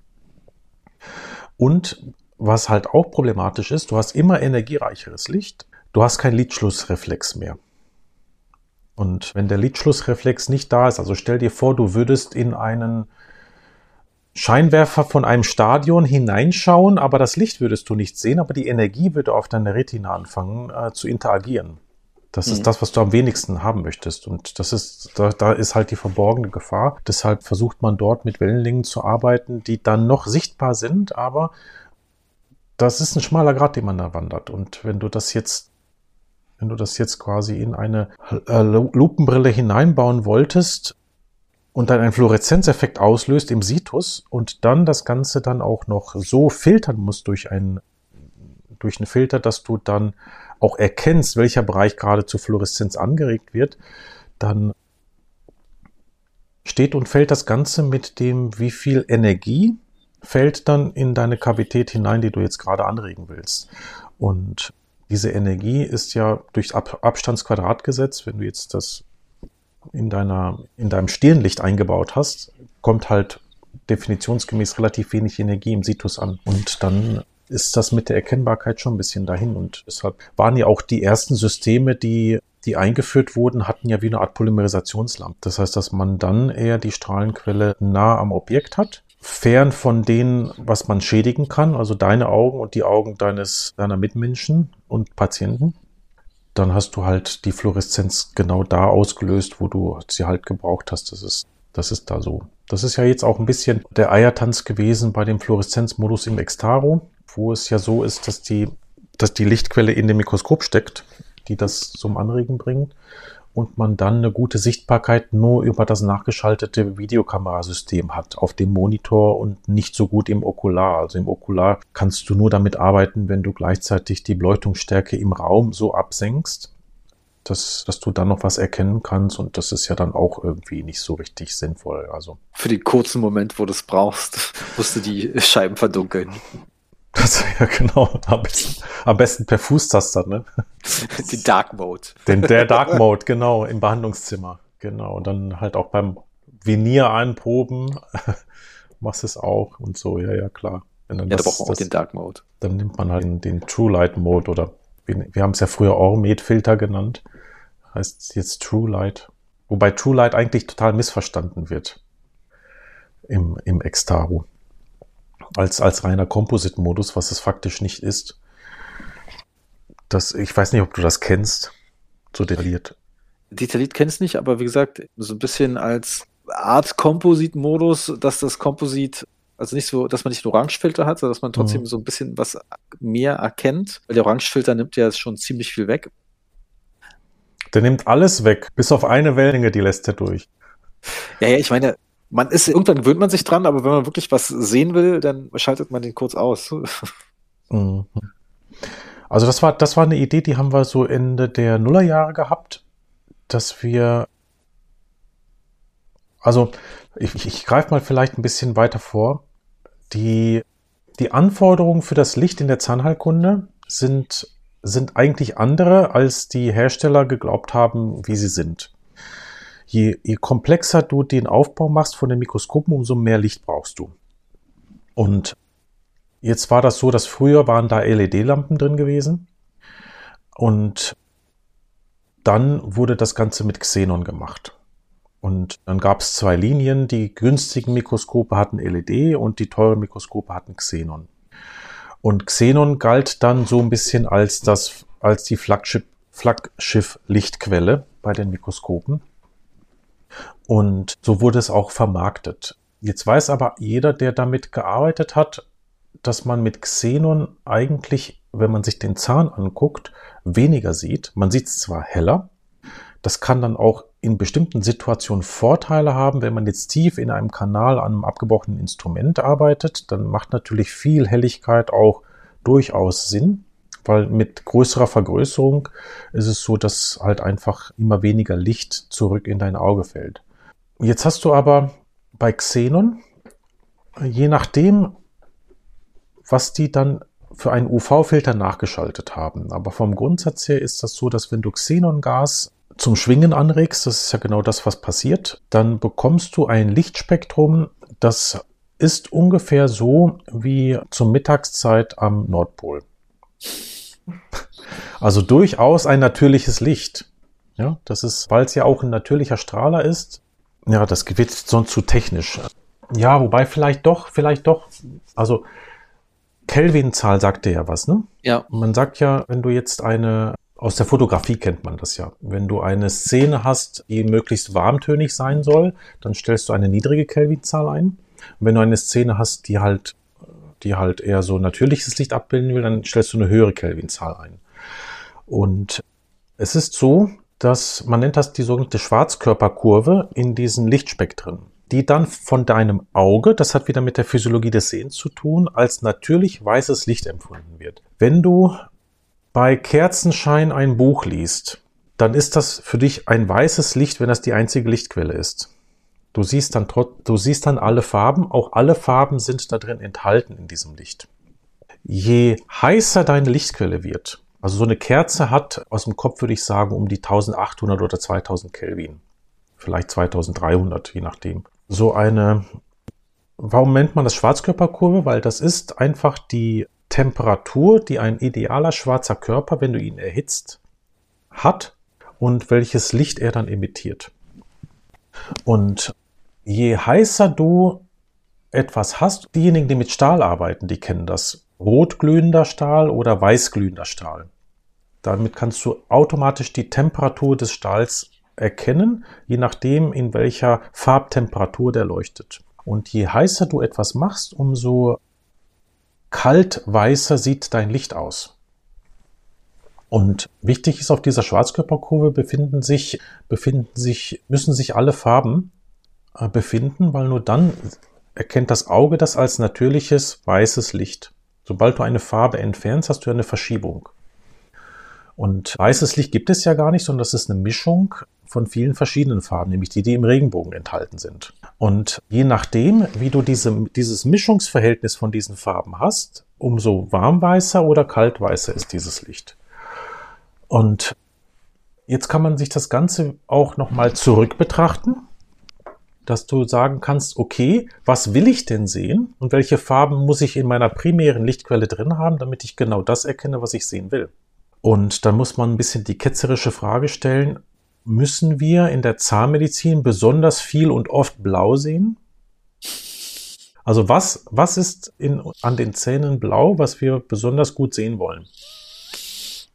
Und was halt auch problematisch ist, du hast immer energiereicheres Licht, du hast keinen Lidschlussreflex mehr. Und wenn der Lidschlussreflex nicht da ist, also stell dir vor, du würdest in einen Scheinwerfer von einem Stadion hineinschauen, aber das Licht würdest du nicht sehen, aber die Energie würde auf deine Retina anfangen äh, zu interagieren. Das mhm. ist das, was du am wenigsten haben möchtest. Und das ist, da, da ist halt die verborgene Gefahr. Deshalb versucht man dort mit Wellenlängen zu arbeiten, die dann noch sichtbar sind, aber das ist ein schmaler Grad, den man da wandert. Und wenn du das jetzt wenn du das jetzt quasi in eine äh, Lupenbrille hineinbauen wolltest und dann einen Fluoreszenzeffekt auslöst im Situs und dann das Ganze dann auch noch so filtern musst durch einen, durch einen Filter, dass du dann auch erkennst, welcher Bereich gerade zur Fluoreszenz angeregt wird, dann steht und fällt das Ganze mit dem, wie viel Energie fällt dann in deine Kavität hinein, die du jetzt gerade anregen willst. Und diese Energie ist ja durch Ab Abstandsquadratgesetz, wenn du jetzt das in deiner, in deinem Stirnlicht eingebaut hast, kommt halt definitionsgemäß relativ wenig Energie im Situs an. Und dann ist das mit der Erkennbarkeit schon ein bisschen dahin. Und deshalb waren ja auch die ersten Systeme, die, die eingeführt wurden, hatten ja wie eine Art Polymerisationslampe. Das heißt, dass man dann eher die Strahlenquelle nah am Objekt hat fern von dem, was man schädigen kann, also deine Augen und die Augen deines, deiner Mitmenschen und Patienten, dann hast du halt die Fluoreszenz genau da ausgelöst, wo du sie halt gebraucht hast. Das ist, das ist da so. Das ist ja jetzt auch ein bisschen der Eiertanz gewesen bei dem Fluoreszenzmodus im Extaro, wo es ja so ist, dass die, dass die Lichtquelle in dem Mikroskop steckt, die das zum Anregen bringt und man dann eine gute Sichtbarkeit nur über das nachgeschaltete Videokamerasystem hat auf dem Monitor und nicht so gut im Okular. Also im Okular kannst du nur damit arbeiten, wenn du gleichzeitig die Beleuchtungsstärke im Raum so absenkst, dass, dass du dann noch was erkennen kannst und das ist ja dann auch irgendwie nicht so richtig sinnvoll. Also für den kurzen Moment, wo du es brauchst, musst du die Scheiben verdunkeln. Das, ja, genau. Am besten, am besten per Fußtaster, ne? Die Dark Mode. Den, der Dark Mode, genau, im Behandlungszimmer. Genau. Und dann halt auch beim Venier einproben, machst es auch und so, ja, ja, klar. ja, da braucht man auch den Dark Mode. Dann nimmt man halt den, True Light Mode oder wir, wir haben es ja früher Ormed Filter genannt. Heißt jetzt True Light. Wobei True Light eigentlich total missverstanden wird im, im Extaro als, als reiner Composite-Modus, was es faktisch nicht ist. Das, ich weiß nicht, ob du das kennst, so detailliert. Detailliert kennst nicht, aber wie gesagt, so ein bisschen als Art Composite-Modus, dass das Composite, also nicht so, dass man nicht einen Orangefilter hat, sondern dass man trotzdem mhm. so ein bisschen was mehr erkennt, weil der Orangefilter nimmt ja schon ziemlich viel weg. Der nimmt alles weg, bis auf eine Wellenlänge, die lässt er durch. Ja, ja, ich meine, man ist, irgendwann gewöhnt man sich dran, aber wenn man wirklich was sehen will, dann schaltet man den kurz aus. Mhm. Also das war, das war eine Idee, die haben wir so Ende der Nullerjahre gehabt, dass wir, also ich, ich greife mal vielleicht ein bisschen weiter vor. Die, die Anforderungen für das Licht in der Zahnheilkunde sind, sind eigentlich andere, als die Hersteller geglaubt haben, wie sie sind je, je komplexer du den Aufbau machst von den Mikroskopen, umso mehr Licht brauchst du. Und jetzt war das so, dass früher waren da LED-Lampen drin gewesen. Und dann wurde das Ganze mit Xenon gemacht. Und dann gab es zwei Linien. Die günstigen Mikroskope hatten LED und die teuren Mikroskope hatten Xenon. Und Xenon galt dann so ein bisschen als das, als die Flaggschiff-Lichtquelle bei den Mikroskopen. Und so wurde es auch vermarktet. Jetzt weiß aber jeder, der damit gearbeitet hat, dass man mit Xenon eigentlich, wenn man sich den Zahn anguckt, weniger sieht. Man sieht es zwar heller, das kann dann auch in bestimmten Situationen Vorteile haben. Wenn man jetzt tief in einem Kanal an einem abgebrochenen Instrument arbeitet, dann macht natürlich viel Helligkeit auch durchaus Sinn, weil mit größerer Vergrößerung ist es so, dass halt einfach immer weniger Licht zurück in dein Auge fällt. Jetzt hast du aber bei Xenon, je nachdem, was die dann für einen UV-Filter nachgeschaltet haben. Aber vom Grundsatz her ist das so, dass wenn du Xenongas zum Schwingen anregst, das ist ja genau das, was passiert, dann bekommst du ein Lichtspektrum, das ist ungefähr so wie zur Mittagszeit am Nordpol. Also durchaus ein natürliches Licht. Ja, das ist, weil es ja auch ein natürlicher Strahler ist. Ja, das wird sonst zu technisch. Ja, wobei vielleicht doch, vielleicht doch. Also Kelvin-Zahl sagt dir ja was, ne? Ja. Man sagt ja, wenn du jetzt eine, aus der Fotografie kennt man das ja, wenn du eine Szene hast, die möglichst warmtönig sein soll, dann stellst du eine niedrige Kelvin-Zahl ein. Und wenn du eine Szene hast, die halt, die halt eher so natürliches Licht abbilden will, dann stellst du eine höhere Kelvin-Zahl ein. Und es ist so, dass man nennt das die sogenannte Schwarzkörperkurve in diesen Lichtspektren die dann von deinem Auge, das hat wieder mit der Physiologie des Sehens zu tun, als natürlich weißes Licht empfunden wird. Wenn du bei Kerzenschein ein Buch liest, dann ist das für dich ein weißes Licht, wenn das die einzige Lichtquelle ist. Du siehst dann, du siehst dann alle Farben, auch alle Farben sind da drin enthalten in diesem Licht. Je heißer deine Lichtquelle wird, also so eine Kerze hat aus dem Kopf würde ich sagen um die 1800 oder 2000 Kelvin, vielleicht 2300, je nachdem so eine, warum nennt man das Schwarzkörperkurve? Weil das ist einfach die Temperatur, die ein idealer schwarzer Körper, wenn du ihn erhitzt, hat und welches Licht er dann emittiert. Und je heißer du etwas hast, diejenigen, die mit Stahl arbeiten, die kennen das. Rotglühender Stahl oder weißglühender Stahl. Damit kannst du automatisch die Temperatur des Stahls erkennen, je nachdem, in welcher Farbtemperatur der leuchtet. Und je heißer du etwas machst, umso kalt weißer sieht dein Licht aus. Und wichtig ist, auf dieser Schwarzkörperkurve befinden sich, befinden sich, müssen sich alle Farben befinden, weil nur dann erkennt das Auge das als natürliches weißes Licht. Sobald du eine Farbe entfernst, hast du eine Verschiebung. Und weißes Licht gibt es ja gar nicht, sondern das ist eine Mischung von vielen verschiedenen Farben, nämlich die, die im Regenbogen enthalten sind. Und je nachdem, wie du diese, dieses Mischungsverhältnis von diesen Farben hast, umso warmweißer oder kaltweißer ist dieses Licht. Und jetzt kann man sich das Ganze auch nochmal zurück betrachten, dass du sagen kannst, okay, was will ich denn sehen und welche Farben muss ich in meiner primären Lichtquelle drin haben, damit ich genau das erkenne, was ich sehen will. Und dann muss man ein bisschen die ketzerische Frage stellen, müssen wir in der Zahnmedizin besonders viel und oft blau sehen? Also was, was ist in, an den Zähnen blau, was wir besonders gut sehen wollen?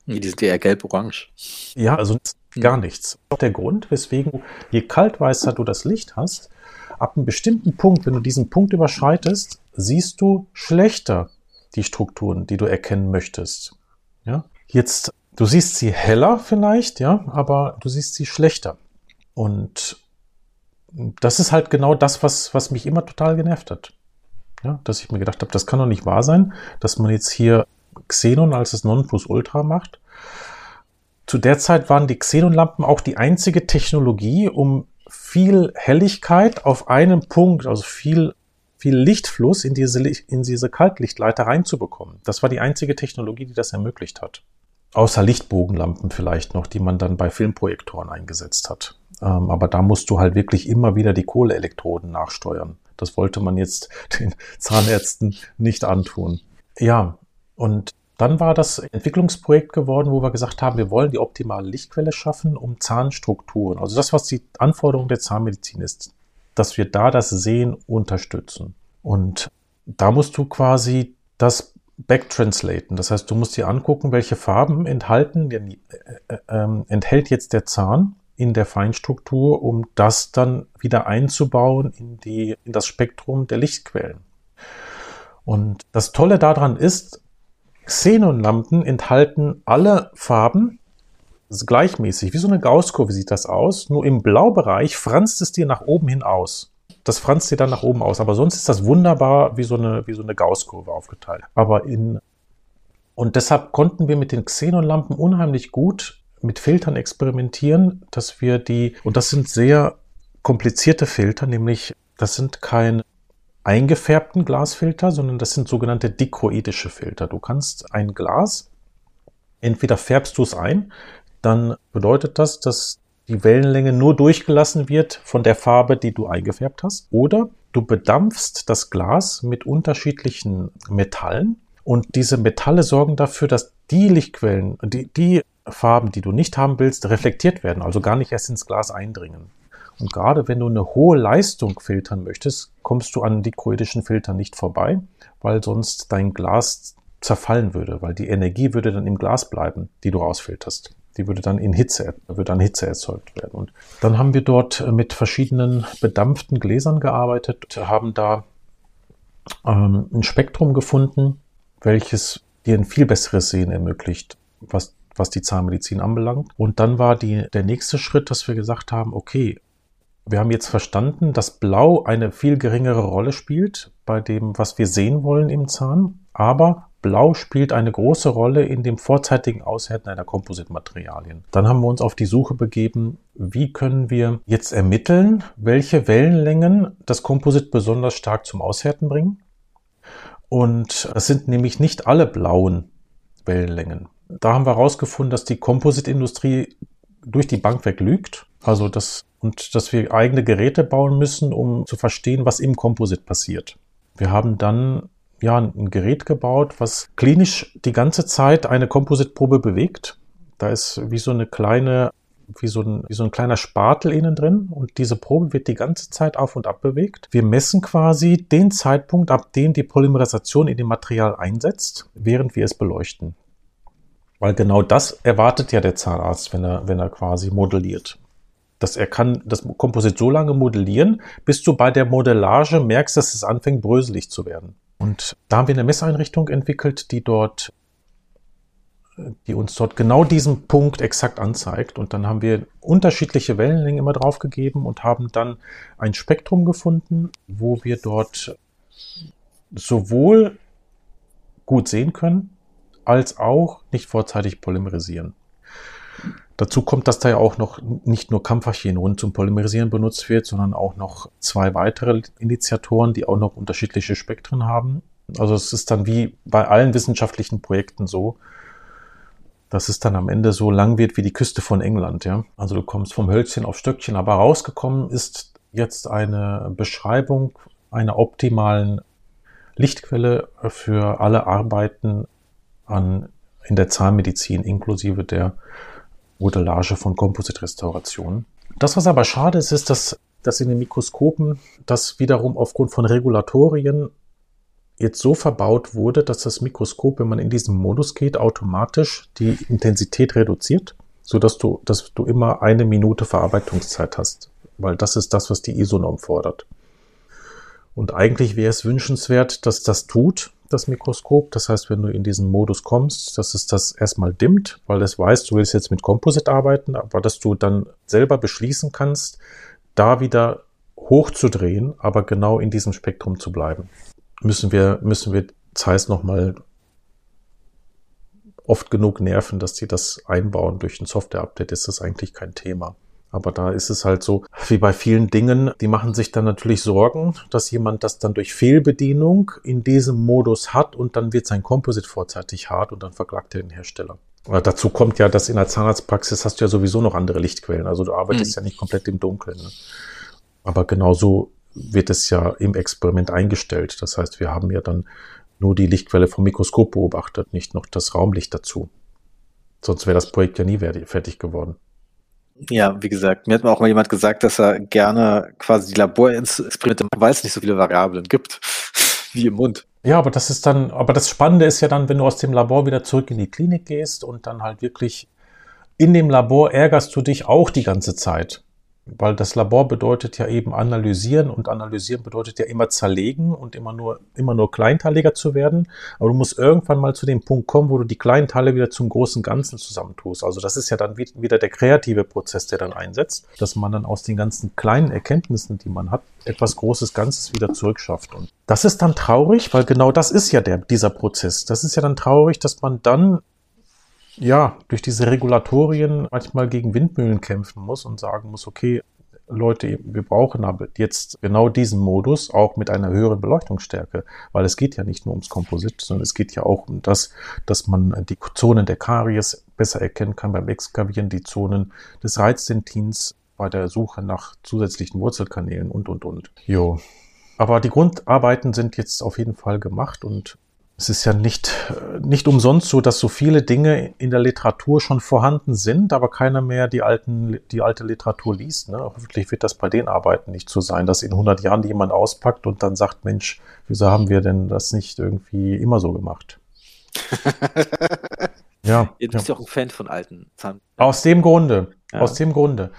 Die sind eher gelb-orange. Ja, also gar nichts. Der Grund, weswegen je kaltweißer du das Licht hast, ab einem bestimmten Punkt, wenn du diesen Punkt überschreitest, siehst du schlechter die Strukturen, die du erkennen möchtest. Ja? Jetzt Du siehst sie heller vielleicht, ja, aber du siehst sie schlechter. Und das ist halt genau das, was, was mich immer total genervt hat. Ja, dass ich mir gedacht habe, das kann doch nicht wahr sein, dass man jetzt hier Xenon als das Nonplusultra macht. Zu der Zeit waren die Xenonlampen auch die einzige Technologie, um viel Helligkeit auf einen Punkt, also viel, viel Lichtfluss in diese, in diese Kaltlichtleiter reinzubekommen. Das war die einzige Technologie, die das ermöglicht hat. Außer Lichtbogenlampen vielleicht noch, die man dann bei Filmprojektoren eingesetzt hat. Ähm, aber da musst du halt wirklich immer wieder die Kohleelektroden nachsteuern. Das wollte man jetzt den Zahnärzten nicht antun. Ja, und dann war das Entwicklungsprojekt geworden, wo wir gesagt haben, wir wollen die optimale Lichtquelle schaffen, um Zahnstrukturen, also das, was die Anforderung der Zahnmedizin ist, dass wir da das Sehen unterstützen. Und da musst du quasi das backtranslaten. Das heißt, du musst dir angucken, welche Farben enthalten, äh, äh, äh, enthält jetzt der Zahn in der Feinstruktur, um das dann wieder einzubauen in, die, in das Spektrum der Lichtquellen. Und das Tolle daran ist, Xenonlampen enthalten alle Farben, gleichmäßig, wie so eine Gaußkurve sieht das aus. Nur im Blaubereich franzt es dir nach oben hin aus. Das franzt dir dann nach oben aus. Aber sonst ist das wunderbar wie so eine, wie so eine Gaußkurve aufgeteilt. Aber in, und deshalb konnten wir mit den Xenonlampen unheimlich gut mit Filtern experimentieren, dass wir die, und das sind sehr komplizierte Filter, nämlich das sind kein eingefärbten Glasfilter, sondern das sind sogenannte dikroidische Filter. Du kannst ein Glas, entweder färbst du es ein, dann bedeutet das, dass die Wellenlänge nur durchgelassen wird von der Farbe, die du eingefärbt hast, oder du bedampfst das Glas mit unterschiedlichen Metallen und diese Metalle sorgen dafür, dass die Lichtquellen, die, die Farben, die du nicht haben willst, reflektiert werden, also gar nicht erst ins Glas eindringen. Und gerade wenn du eine hohe Leistung filtern möchtest, kommst du an dikroidischen Filtern nicht vorbei, weil sonst dein Glas zerfallen würde, weil die Energie würde dann im Glas bleiben, die du rausfilterst. Die würde dann in Hitze, würde dann Hitze erzeugt werden. Und dann haben wir dort mit verschiedenen bedampften Gläsern gearbeitet, haben da ähm, ein Spektrum gefunden, welches dir ein viel besseres Sehen ermöglicht, was was die Zahnmedizin anbelangt. Und dann war die, der nächste Schritt, dass wir gesagt haben, okay, wir haben jetzt verstanden, dass Blau eine viel geringere Rolle spielt bei dem, was wir sehen wollen im Zahn, aber Blau spielt eine große Rolle in dem vorzeitigen Aushärten einer Kompositmaterialien. Dann haben wir uns auf die Suche begeben, wie können wir jetzt ermitteln, welche Wellenlängen das Komposit besonders stark zum Aushärten bringen. Und es sind nämlich nicht alle blauen Wellenlängen. Da haben wir herausgefunden, dass die Kompositindustrie durch die Bank weg lügt. Also das und dass wir eigene Geräte bauen müssen, um zu verstehen, was im Komposit passiert. Wir haben dann ja ein Gerät gebaut, was klinisch die ganze Zeit eine Kompositprobe bewegt. Da ist wie so eine kleine wie so, ein, wie so ein kleiner Spatel innen drin und diese Probe wird die ganze Zeit auf und ab bewegt. Wir messen quasi den Zeitpunkt, ab dem die Polymerisation in dem Material einsetzt, während wir es beleuchten. Weil genau das erwartet ja der Zahnarzt, wenn er, wenn er quasi modelliert dass er kann das Komposit so lange modellieren, bis du bei der Modellage merkst, dass es anfängt bröselig zu werden. Und da haben wir eine Messeinrichtung entwickelt, die dort, die uns dort genau diesen Punkt exakt anzeigt. Und dann haben wir unterschiedliche Wellenlängen immer draufgegeben und haben dann ein Spektrum gefunden, wo wir dort sowohl gut sehen können, als auch nicht vorzeitig polymerisieren. Dazu kommt, dass da ja auch noch nicht nur Camphachienrund zum Polymerisieren benutzt wird, sondern auch noch zwei weitere Initiatoren, die auch noch unterschiedliche Spektren haben. Also es ist dann wie bei allen wissenschaftlichen Projekten so, dass es dann am Ende so lang wird wie die Küste von England. Ja? Also du kommst vom Hölzchen auf Stöckchen, aber rausgekommen ist jetzt eine Beschreibung einer optimalen Lichtquelle für alle Arbeiten an, in der Zahnmedizin inklusive der Modellage von Kompositrestaurationen. Das, was aber schade ist, ist, dass, dass in den Mikroskopen das wiederum aufgrund von Regulatorien jetzt so verbaut wurde, dass das Mikroskop, wenn man in diesen Modus geht, automatisch die Intensität reduziert, sodass du, dass du immer eine Minute Verarbeitungszeit hast. Weil das ist das, was die ISO-Norm fordert. Und eigentlich wäre es wünschenswert, dass das tut, das Mikroskop. Das heißt, wenn du in diesen Modus kommst, dass es das erstmal dimmt, weil es weiß, du willst jetzt mit Composite arbeiten, aber dass du dann selber beschließen kannst, da wieder hochzudrehen, aber genau in diesem Spektrum zu bleiben. Müssen wir, müssen wir Zeiss nochmal oft genug nerven, dass die das einbauen durch ein Software-Update, ist das eigentlich kein Thema. Aber da ist es halt so, wie bei vielen Dingen, die machen sich dann natürlich Sorgen, dass jemand das dann durch Fehlbedienung in diesem Modus hat und dann wird sein Composite vorzeitig hart und dann verklagt er den Hersteller. Aber dazu kommt ja, dass in der Zahnarztpraxis hast du ja sowieso noch andere Lichtquellen. Also du arbeitest mhm. ja nicht komplett im Dunkeln. Ne? Aber genauso wird es ja im Experiment eingestellt. Das heißt, wir haben ja dann nur die Lichtquelle vom Mikroskop beobachtet, nicht noch das Raumlicht dazu. Sonst wäre das Projekt ja nie fertig geworden. Ja, wie gesagt, mir hat auch mal jemand gesagt, dass er gerne quasi die Laborexperimente, weil es nicht so viele Variablen gibt, wie im Mund. Ja, aber das ist dann, aber das Spannende ist ja dann, wenn du aus dem Labor wieder zurück in die Klinik gehst und dann halt wirklich in dem Labor ärgerst du dich auch die ganze Zeit. Weil das Labor bedeutet ja eben analysieren und analysieren bedeutet ja immer zerlegen und immer nur, immer nur kleinteiliger zu werden. Aber du musst irgendwann mal zu dem Punkt kommen, wo du die kleinen Teile wieder zum großen Ganzen zusammentust. Also das ist ja dann wieder der kreative Prozess, der dann einsetzt, dass man dann aus den ganzen kleinen Erkenntnissen, die man hat, etwas Großes Ganzes wieder zurückschafft. Und das ist dann traurig, weil genau das ist ja der, dieser Prozess. Das ist ja dann traurig, dass man dann ja, durch diese Regulatorien manchmal gegen Windmühlen kämpfen muss und sagen muss, okay, Leute, wir brauchen aber jetzt genau diesen Modus auch mit einer höheren Beleuchtungsstärke, weil es geht ja nicht nur ums Komposit, sondern es geht ja auch um das, dass man die Zonen der Karies besser erkennen kann beim Exkavieren, die Zonen des Reizdentins bei der Suche nach zusätzlichen Wurzelkanälen und, und, und. Jo. Aber die Grundarbeiten sind jetzt auf jeden Fall gemacht und es ist ja nicht, nicht umsonst so, dass so viele Dinge in der Literatur schon vorhanden sind, aber keiner mehr die, alten, die alte Literatur liest. Ne? Hoffentlich wird das bei den Arbeiten nicht so sein, dass in 100 Jahren jemand auspackt und dann sagt, Mensch, wieso haben wir denn das nicht irgendwie immer so gemacht? ja. Ihr bist ja auch ein Fan von alten Zahn. Aus dem Grunde. Ja. Aus dem Grunde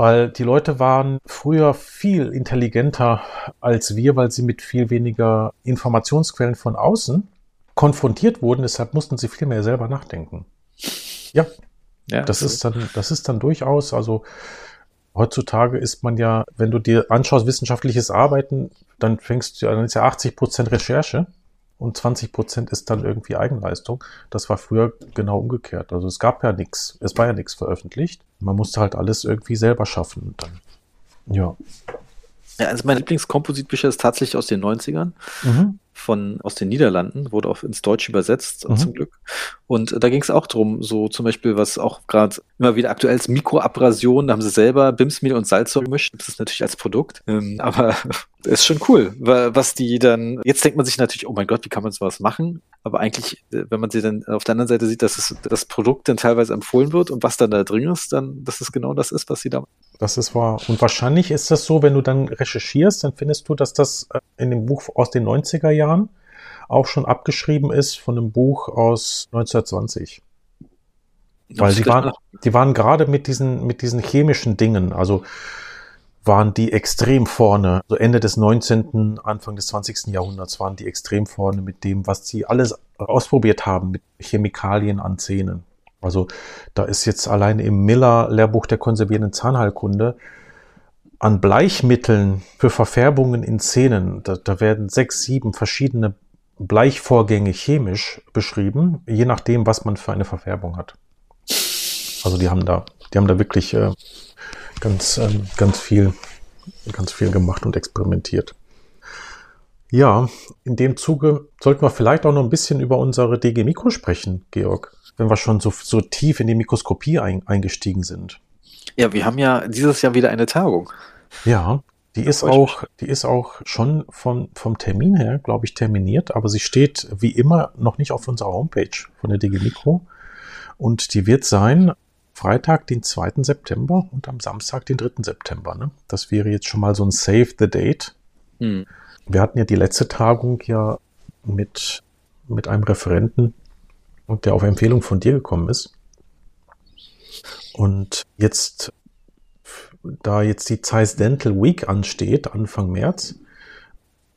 weil die Leute waren früher viel intelligenter als wir, weil sie mit viel weniger Informationsquellen von außen konfrontiert wurden. Deshalb mussten sie viel mehr selber nachdenken. Ja, ja das, ist dann, das ist dann durchaus, also heutzutage ist man ja, wenn du dir anschaust, wissenschaftliches Arbeiten, dann fängst du, dann ist ja 80 Prozent Recherche und 20 Prozent ist dann irgendwie Eigenleistung. Das war früher genau umgekehrt. Also es gab ja nichts, es war ja nichts veröffentlicht. Man musste halt alles irgendwie selber schaffen. Und dann, ja. Ja, also mein Lieblingskompositbücher ist tatsächlich aus den 90ern. Mhm von aus den Niederlanden, wurde auch ins Deutsche übersetzt, mhm. zum Glück. Und da ging es auch drum, so zum Beispiel, was auch gerade immer wieder aktuell ist, Mikroabrasion, da haben sie selber Bimsmehl und Salz gemischt. Das ist natürlich als Produkt. Ähm, aber ist schon cool, was die dann, jetzt denkt man sich natürlich, oh mein Gott, wie kann man sowas machen? Aber eigentlich, äh, wenn man sie dann auf der anderen Seite sieht, dass es, das Produkt dann teilweise empfohlen wird und was dann da drin ist, dann, dass es genau das ist, was sie da machen. Das ist wahr. Und wahrscheinlich ist das so, wenn du dann recherchierst, dann findest du, dass das äh, in dem Buch aus den 90er Jahren auch schon abgeschrieben ist von einem Buch aus 1920. Weil die waren, die waren gerade mit diesen, mit diesen chemischen Dingen, also waren die extrem vorne. So Ende des 19., Anfang des 20. Jahrhunderts waren die extrem vorne mit dem, was sie alles ausprobiert haben mit Chemikalien an Zähnen. Also da ist jetzt alleine im Miller-Lehrbuch der konservierenden Zahnheilkunde an Bleichmitteln für Verfärbungen in Zähnen, da, da werden sechs, sieben verschiedene Bleichvorgänge chemisch beschrieben, je nachdem, was man für eine Verfärbung hat. Also die haben da, die haben da wirklich äh, ganz, äh, ganz viel, ganz viel gemacht und experimentiert. Ja, in dem Zuge sollten wir vielleicht auch noch ein bisschen über unsere DG Mikro sprechen, Georg wenn wir schon so, so tief in die Mikroskopie ein, eingestiegen sind. Ja, wir haben ja dieses Jahr wieder eine Tagung. Ja, die ist auch, die ist auch schon vom, vom Termin her, glaube ich, terminiert, aber sie steht wie immer noch nicht auf unserer Homepage von der DG Mikro. Und die wird sein Freitag, den 2. September und am Samstag, den 3. September. Ne? Das wäre jetzt schon mal so ein Save the Date. Hm. Wir hatten ja die letzte Tagung ja mit, mit einem Referenten und der auf Empfehlung von dir gekommen ist. Und jetzt, da jetzt die Zeiss Dental Week ansteht, Anfang März,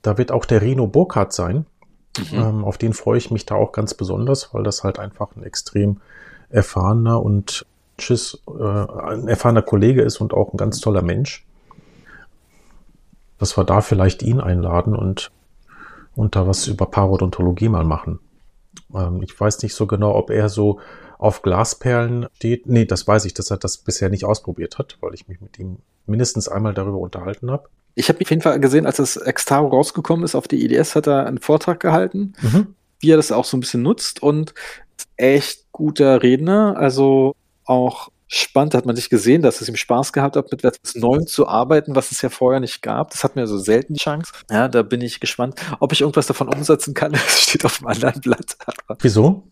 da wird auch der Rino Burkhardt sein. Mhm. Ähm, auf den freue ich mich da auch ganz besonders, weil das halt einfach ein extrem erfahrener und ein erfahrener Kollege ist und auch ein ganz toller Mensch. Dass wir da vielleicht ihn einladen und, und da was über Parodontologie mal machen. Ähm, ich weiß nicht so genau, ob er so auf Glasperlen steht. Nee, das weiß ich, dass er das bisher nicht ausprobiert hat, weil ich mich mit ihm mindestens einmal darüber unterhalten habe. Ich habe auf jeden Fall gesehen, als das Extaro rausgekommen ist auf die IDS, hat er einen Vortrag gehalten, mhm. wie er das auch so ein bisschen nutzt und echt guter Redner, also auch spannend, hat man sich gesehen, dass es ihm Spaß gehabt hat, mit etwas Neuem zu arbeiten, was es ja vorher nicht gab. Das hat mir so selten die Chance. Ja, da bin ich gespannt, ob ich irgendwas davon umsetzen kann. Das steht auf einem anderen Blatt. Wieso?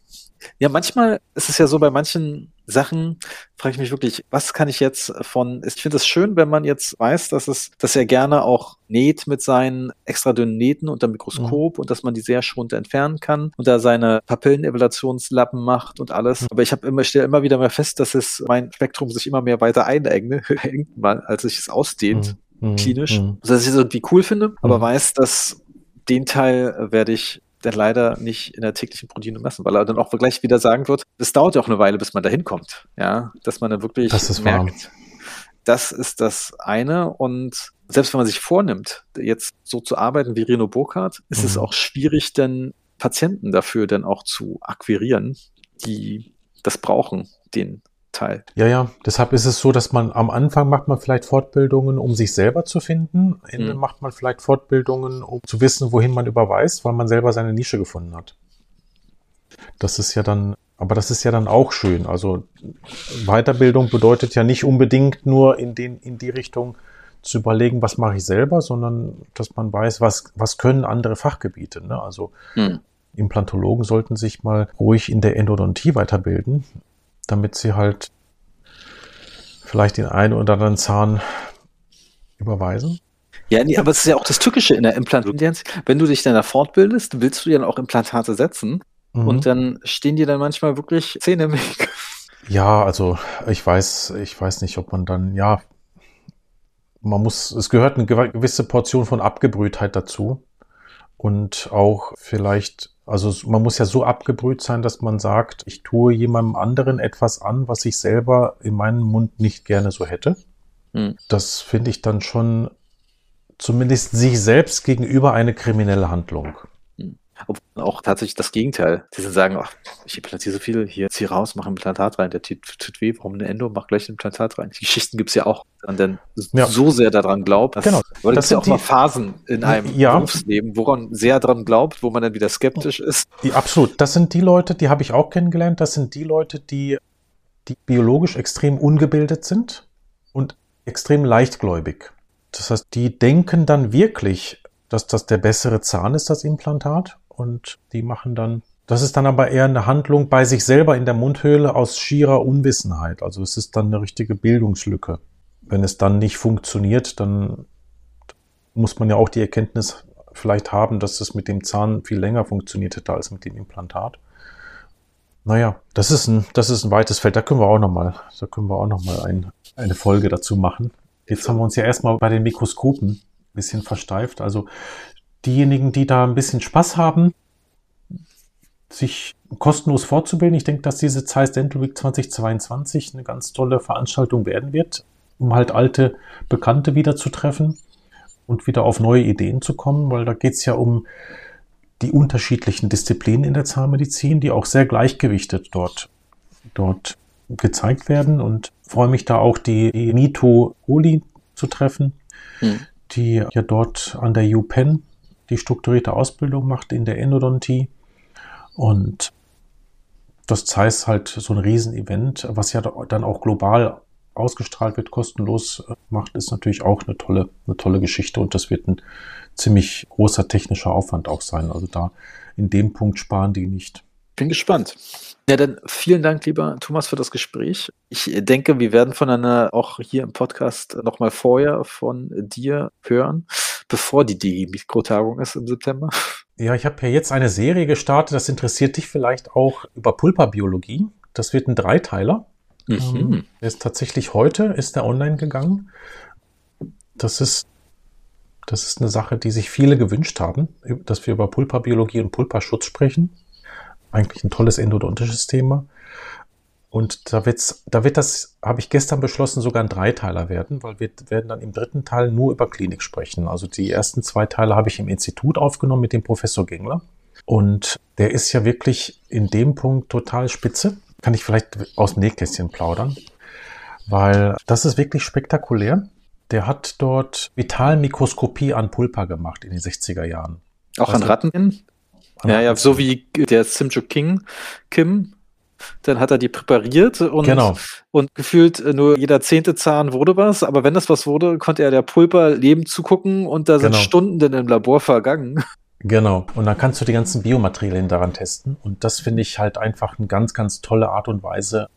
Ja, manchmal ist es ja so, bei manchen Sachen frage ich mich wirklich, was kann ich jetzt von, ich finde es schön, wenn man jetzt weiß, dass es, dass er gerne auch näht mit seinen extra dünnen Nähten unter Mikroskop mhm. und dass man die sehr schonend entfernen kann und da seine Papillenevaluationslappen macht und alles. Mhm. Aber ich habe immer, stelle immer wieder mehr fest, dass es mein Spektrum sich immer mehr weiter einengt, als sich es ausdehnt, mhm. mhm. klinisch. Mhm. Also, dass ich es irgendwie cool finde, aber mhm. weiß, dass den Teil werde ich dann leider nicht in der täglichen Proteine messen, weil er dann auch gleich wieder sagen wird, es dauert ja auch eine Weile, bis man da hinkommt. Ja, dass man dann wirklich das merkt, warm. das ist das eine. Und selbst wenn man sich vornimmt, jetzt so zu arbeiten wie Reno Burkhardt, ist mhm. es auch schwierig, dann Patienten dafür dann auch zu akquirieren, die das brauchen, den Teil. Ja, ja. Deshalb ist es so, dass man am Anfang macht man vielleicht Fortbildungen, um sich selber zu finden. Am Ende mhm. macht man vielleicht Fortbildungen, um zu wissen, wohin man überweist, weil man selber seine Nische gefunden hat. Das ist ja dann, aber das ist ja dann auch schön. Also Weiterbildung bedeutet ja nicht unbedingt nur in den, in die Richtung zu überlegen, was mache ich selber, sondern dass man weiß, was, was können andere Fachgebiete. Ne? Also mhm. Implantologen sollten sich mal ruhig in der Endodontie weiterbilden damit sie halt vielleicht den einen oder anderen Zahn überweisen. Ja, nee, aber es ist ja auch das Tückische in der Implantologie. Wenn du dich dann da fortbildest, willst du ja dann auch Implantate setzen. Mhm. Und dann stehen dir dann manchmal wirklich Zähne im Weg. Ja, also ich weiß, ich weiß nicht, ob man dann, ja, man muss, es gehört eine gewisse Portion von Abgebrühtheit dazu. Und auch vielleicht also man muss ja so abgebrüht sein, dass man sagt, ich tue jemandem anderen etwas an, was ich selber in meinem Mund nicht gerne so hätte. Hm. Das finde ich dann schon zumindest sich selbst gegenüber eine kriminelle Handlung. Obwohl auch tatsächlich das Gegenteil. Die sagen, ach, ich implantiere so viel, hier zieh raus, mach ein Implantat rein, der tut, tut weh, warum eine Endo, mach gleich ein Implantat rein. Die Geschichten gibt es ja auch, man dann ja. so sehr daran glaubt. Dass, genau. Aber das sind ja auch mal Phasen in einem ja. Berufsleben, woran sehr daran glaubt, wo man dann wieder skeptisch ist. Die, absolut. Das sind die Leute, die habe ich auch kennengelernt, das sind die Leute, die, die biologisch extrem ungebildet sind und extrem leichtgläubig. Das heißt, die denken dann wirklich, dass das der bessere Zahn ist, das Implantat und die machen dann, das ist dann aber eher eine Handlung bei sich selber in der Mundhöhle aus schierer Unwissenheit. Also es ist dann eine richtige Bildungslücke. Wenn es dann nicht funktioniert, dann muss man ja auch die Erkenntnis vielleicht haben, dass es mit dem Zahn viel länger funktioniert hätte als mit dem Implantat. Naja, das ist ein, das ist ein weites Feld. Da können wir auch nochmal, da können wir auch noch mal ein, eine Folge dazu machen. Jetzt haben wir uns ja erstmal bei den Mikroskopen ein bisschen versteift. Also diejenigen, die da ein bisschen Spaß haben, sich kostenlos fortzubilden. Ich denke, dass diese Zeiss Dental Week 2022 eine ganz tolle Veranstaltung werden wird, um halt alte Bekannte wieder zu treffen und wieder auf neue Ideen zu kommen, weil da geht es ja um die unterschiedlichen Disziplinen in der Zahnmedizin, die auch sehr gleichgewichtet dort, dort gezeigt werden und freue mich da auch die Mito Oli zu treffen, hm. die ja dort an der UPenn die strukturierte Ausbildung macht in der Endodontie. Und das heißt halt so ein Riesenevent, was ja dann auch global ausgestrahlt wird, kostenlos äh, macht, ist natürlich auch eine tolle, eine tolle Geschichte und das wird ein ziemlich großer technischer Aufwand auch sein. Also da in dem Punkt sparen die nicht. Bin gespannt. Ja, dann vielen Dank, lieber Thomas, für das Gespräch. Ich denke, wir werden voneinander auch hier im Podcast nochmal vorher von dir hören, bevor die DG-Mikrotagung ist im September. Ja, ich habe ja jetzt eine Serie gestartet, das interessiert dich vielleicht auch über Pulperbiologie. Das wird ein Dreiteiler. Mhm. Ähm, der ist tatsächlich heute, ist der online gegangen. Das ist, das ist eine Sache, die sich viele gewünscht haben, dass wir über Pulperbiologie und Pulperschutz sprechen eigentlich ein tolles endodontisches Thema. Und da wird's, da wird das, habe ich gestern beschlossen, sogar ein Dreiteiler werden, weil wir werden dann im dritten Teil nur über Klinik sprechen. Also die ersten zwei Teile habe ich im Institut aufgenommen mit dem Professor Gengler. Und der ist ja wirklich in dem Punkt total spitze. Kann ich vielleicht aus dem Nähkästchen plaudern, weil das ist wirklich spektakulär. Der hat dort Vitalmikroskopie an Pulpa gemacht in den 60er Jahren. Auch also, an Ratten? Ja, ja, so wie der Simjo King, Kim, dann hat er die präpariert und, genau. und gefühlt nur jeder zehnte Zahn wurde was, aber wenn das was wurde, konnte er der Pulper lebend zugucken und da sind genau. Stunden dann im Labor vergangen. Genau. Und dann kannst du die ganzen Biomaterialien daran testen. Und das finde ich halt einfach eine ganz, ganz tolle Art und Weise,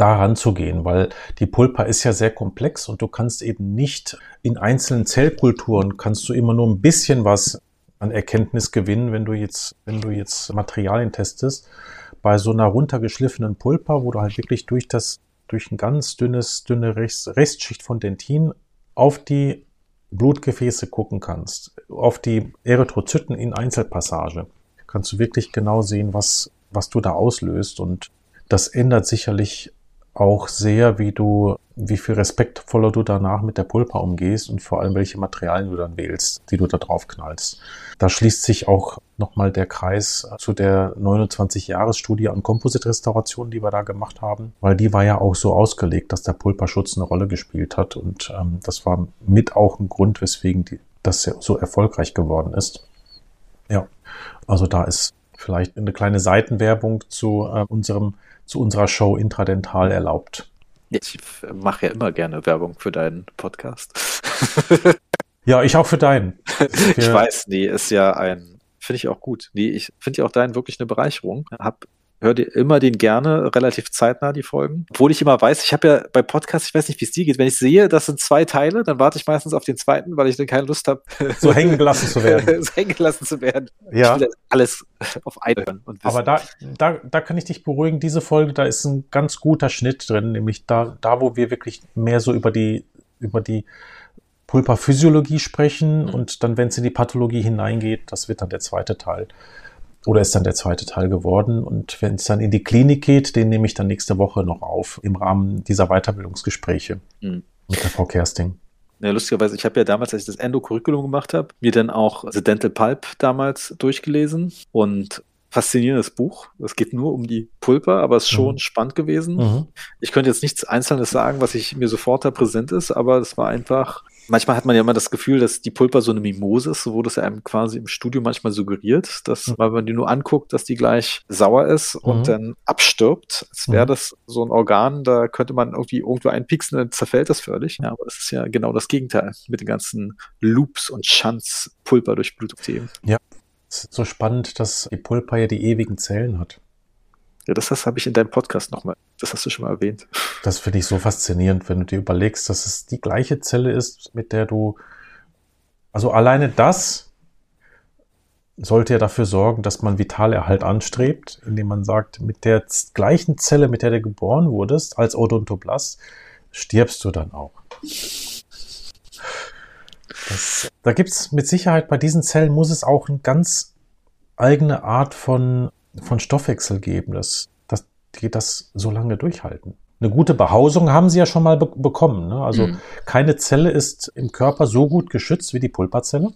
daran zu gehen, weil die Pulpa ist ja sehr komplex und du kannst eben nicht in einzelnen Zellkulturen kannst du immer nur ein bisschen was an Erkenntnis gewinnen, wenn du jetzt, wenn du jetzt Materialien testest. Bei so einer runtergeschliffenen Pulpa, wo du halt wirklich durch das, durch ein ganz dünnes, dünne Restschicht von Dentin auf die Blutgefäße gucken kannst, auf die Erythrozyten in Einzelpassage, kannst du wirklich genau sehen, was, was du da auslöst. Und das ändert sicherlich auch sehr, wie du, wie viel respektvoller du danach mit der Pulpa umgehst und vor allem welche Materialien du dann wählst, die du da drauf knallst. Da schließt sich auch nochmal der Kreis zu der 29-Jahres-Studie an Kompositrestauration, die wir da gemacht haben, weil die war ja auch so ausgelegt, dass der Pulperschutz eine Rolle gespielt hat und ähm, das war mit auch ein Grund, weswegen die, das so erfolgreich geworden ist. Ja, also da ist vielleicht eine kleine Seitenwerbung zu äh, unserem zu unserer Show Intradental erlaubt. Ich mache ja immer gerne Werbung für deinen Podcast. ja, ich auch für deinen. ich weiß, nee, ist ja ein, finde ich auch gut. Nee, ich finde ja auch deinen wirklich eine Bereicherung. Hab höre dir immer den gerne, relativ zeitnah die Folgen. Obwohl ich immer weiß, ich habe ja bei Podcasts, ich weiß nicht, wie es dir geht, wenn ich sehe, das sind zwei Teile, dann warte ich meistens auf den zweiten, weil ich dann keine Lust habe, so hängen gelassen zu werden. so hängen gelassen zu werden. Ja. Alles auf wissen. Aber da, da, da kann ich dich beruhigen, diese Folge, da ist ein ganz guter Schnitt drin, nämlich da, da wo wir wirklich mehr so über die, über die Pulperphysiologie sprechen mhm. und dann, wenn es in die Pathologie hineingeht, das wird dann der zweite Teil oder ist dann der zweite Teil geworden. Und wenn es dann in die Klinik geht, den nehme ich dann nächste Woche noch auf im Rahmen dieser Weiterbildungsgespräche mhm. mit der Frau Kersting. Ja, lustigerweise, ich habe ja damals, als ich das Endo-Curriculum gemacht habe, mir dann auch The Dental Pulp damals durchgelesen und faszinierendes Buch. Es geht nur um die Pulper, aber es ist schon mhm. spannend gewesen. Mhm. Ich könnte jetzt nichts Einzelnes sagen, was ich mir sofort da präsent ist, aber es war einfach manchmal hat man ja immer das Gefühl, dass die Pulper so eine Mimose ist, so wurde es einem quasi im Studio manchmal suggeriert, dass, mhm. weil man die nur anguckt, dass die gleich sauer ist und mhm. dann abstirbt, als wäre mhm. das so ein Organ, da könnte man irgendwie irgendwo einpixen, dann zerfällt das völlig. Ja, aber das ist ja genau das Gegenteil mit den ganzen Loops und Schanz Pulper durch Blutthemen. Ja, es ist so spannend, dass die Pulpa ja die ewigen Zellen hat. Ja, das, das habe ich in deinem Podcast nochmal, das hast du schon mal erwähnt. Das finde ich so faszinierend, wenn du dir überlegst, dass es die gleiche Zelle ist, mit der du, also alleine das sollte ja dafür sorgen, dass man Vitalerhalt anstrebt, indem man sagt, mit der gleichen Zelle, mit der du geboren wurdest, als Odontoblast, stirbst du dann auch. Das, da gibt's mit Sicherheit bei diesen Zellen muss es auch eine ganz eigene Art von von Stoffwechsel geben, dass, dass die das so lange durchhalten. Eine gute Behausung haben sie ja schon mal be bekommen. Ne? Also mhm. keine Zelle ist im Körper so gut geschützt wie die Pulperzelle.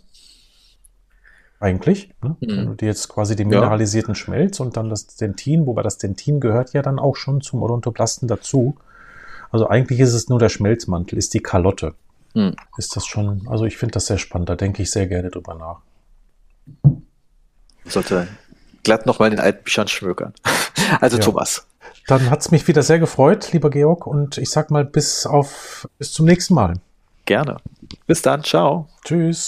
Eigentlich. Ne? Mhm. Wenn du dir jetzt quasi den mineralisierten ja. Schmelz und dann das Dentin, wobei das Dentin gehört ja dann auch schon zum Odontoblasten dazu. Also eigentlich ist es nur der Schmelzmantel, ist die Kalotte. Mhm. Ist das schon, also ich finde das sehr spannend, da denke ich sehr gerne drüber nach. Sollte glatt nochmal in den alten Büchern schmökern. Also ja. Thomas. Dann hat es mich wieder sehr gefreut, lieber Georg, und ich sag mal bis auf bis zum nächsten Mal. Gerne. Bis dann, ciao. Tschüss.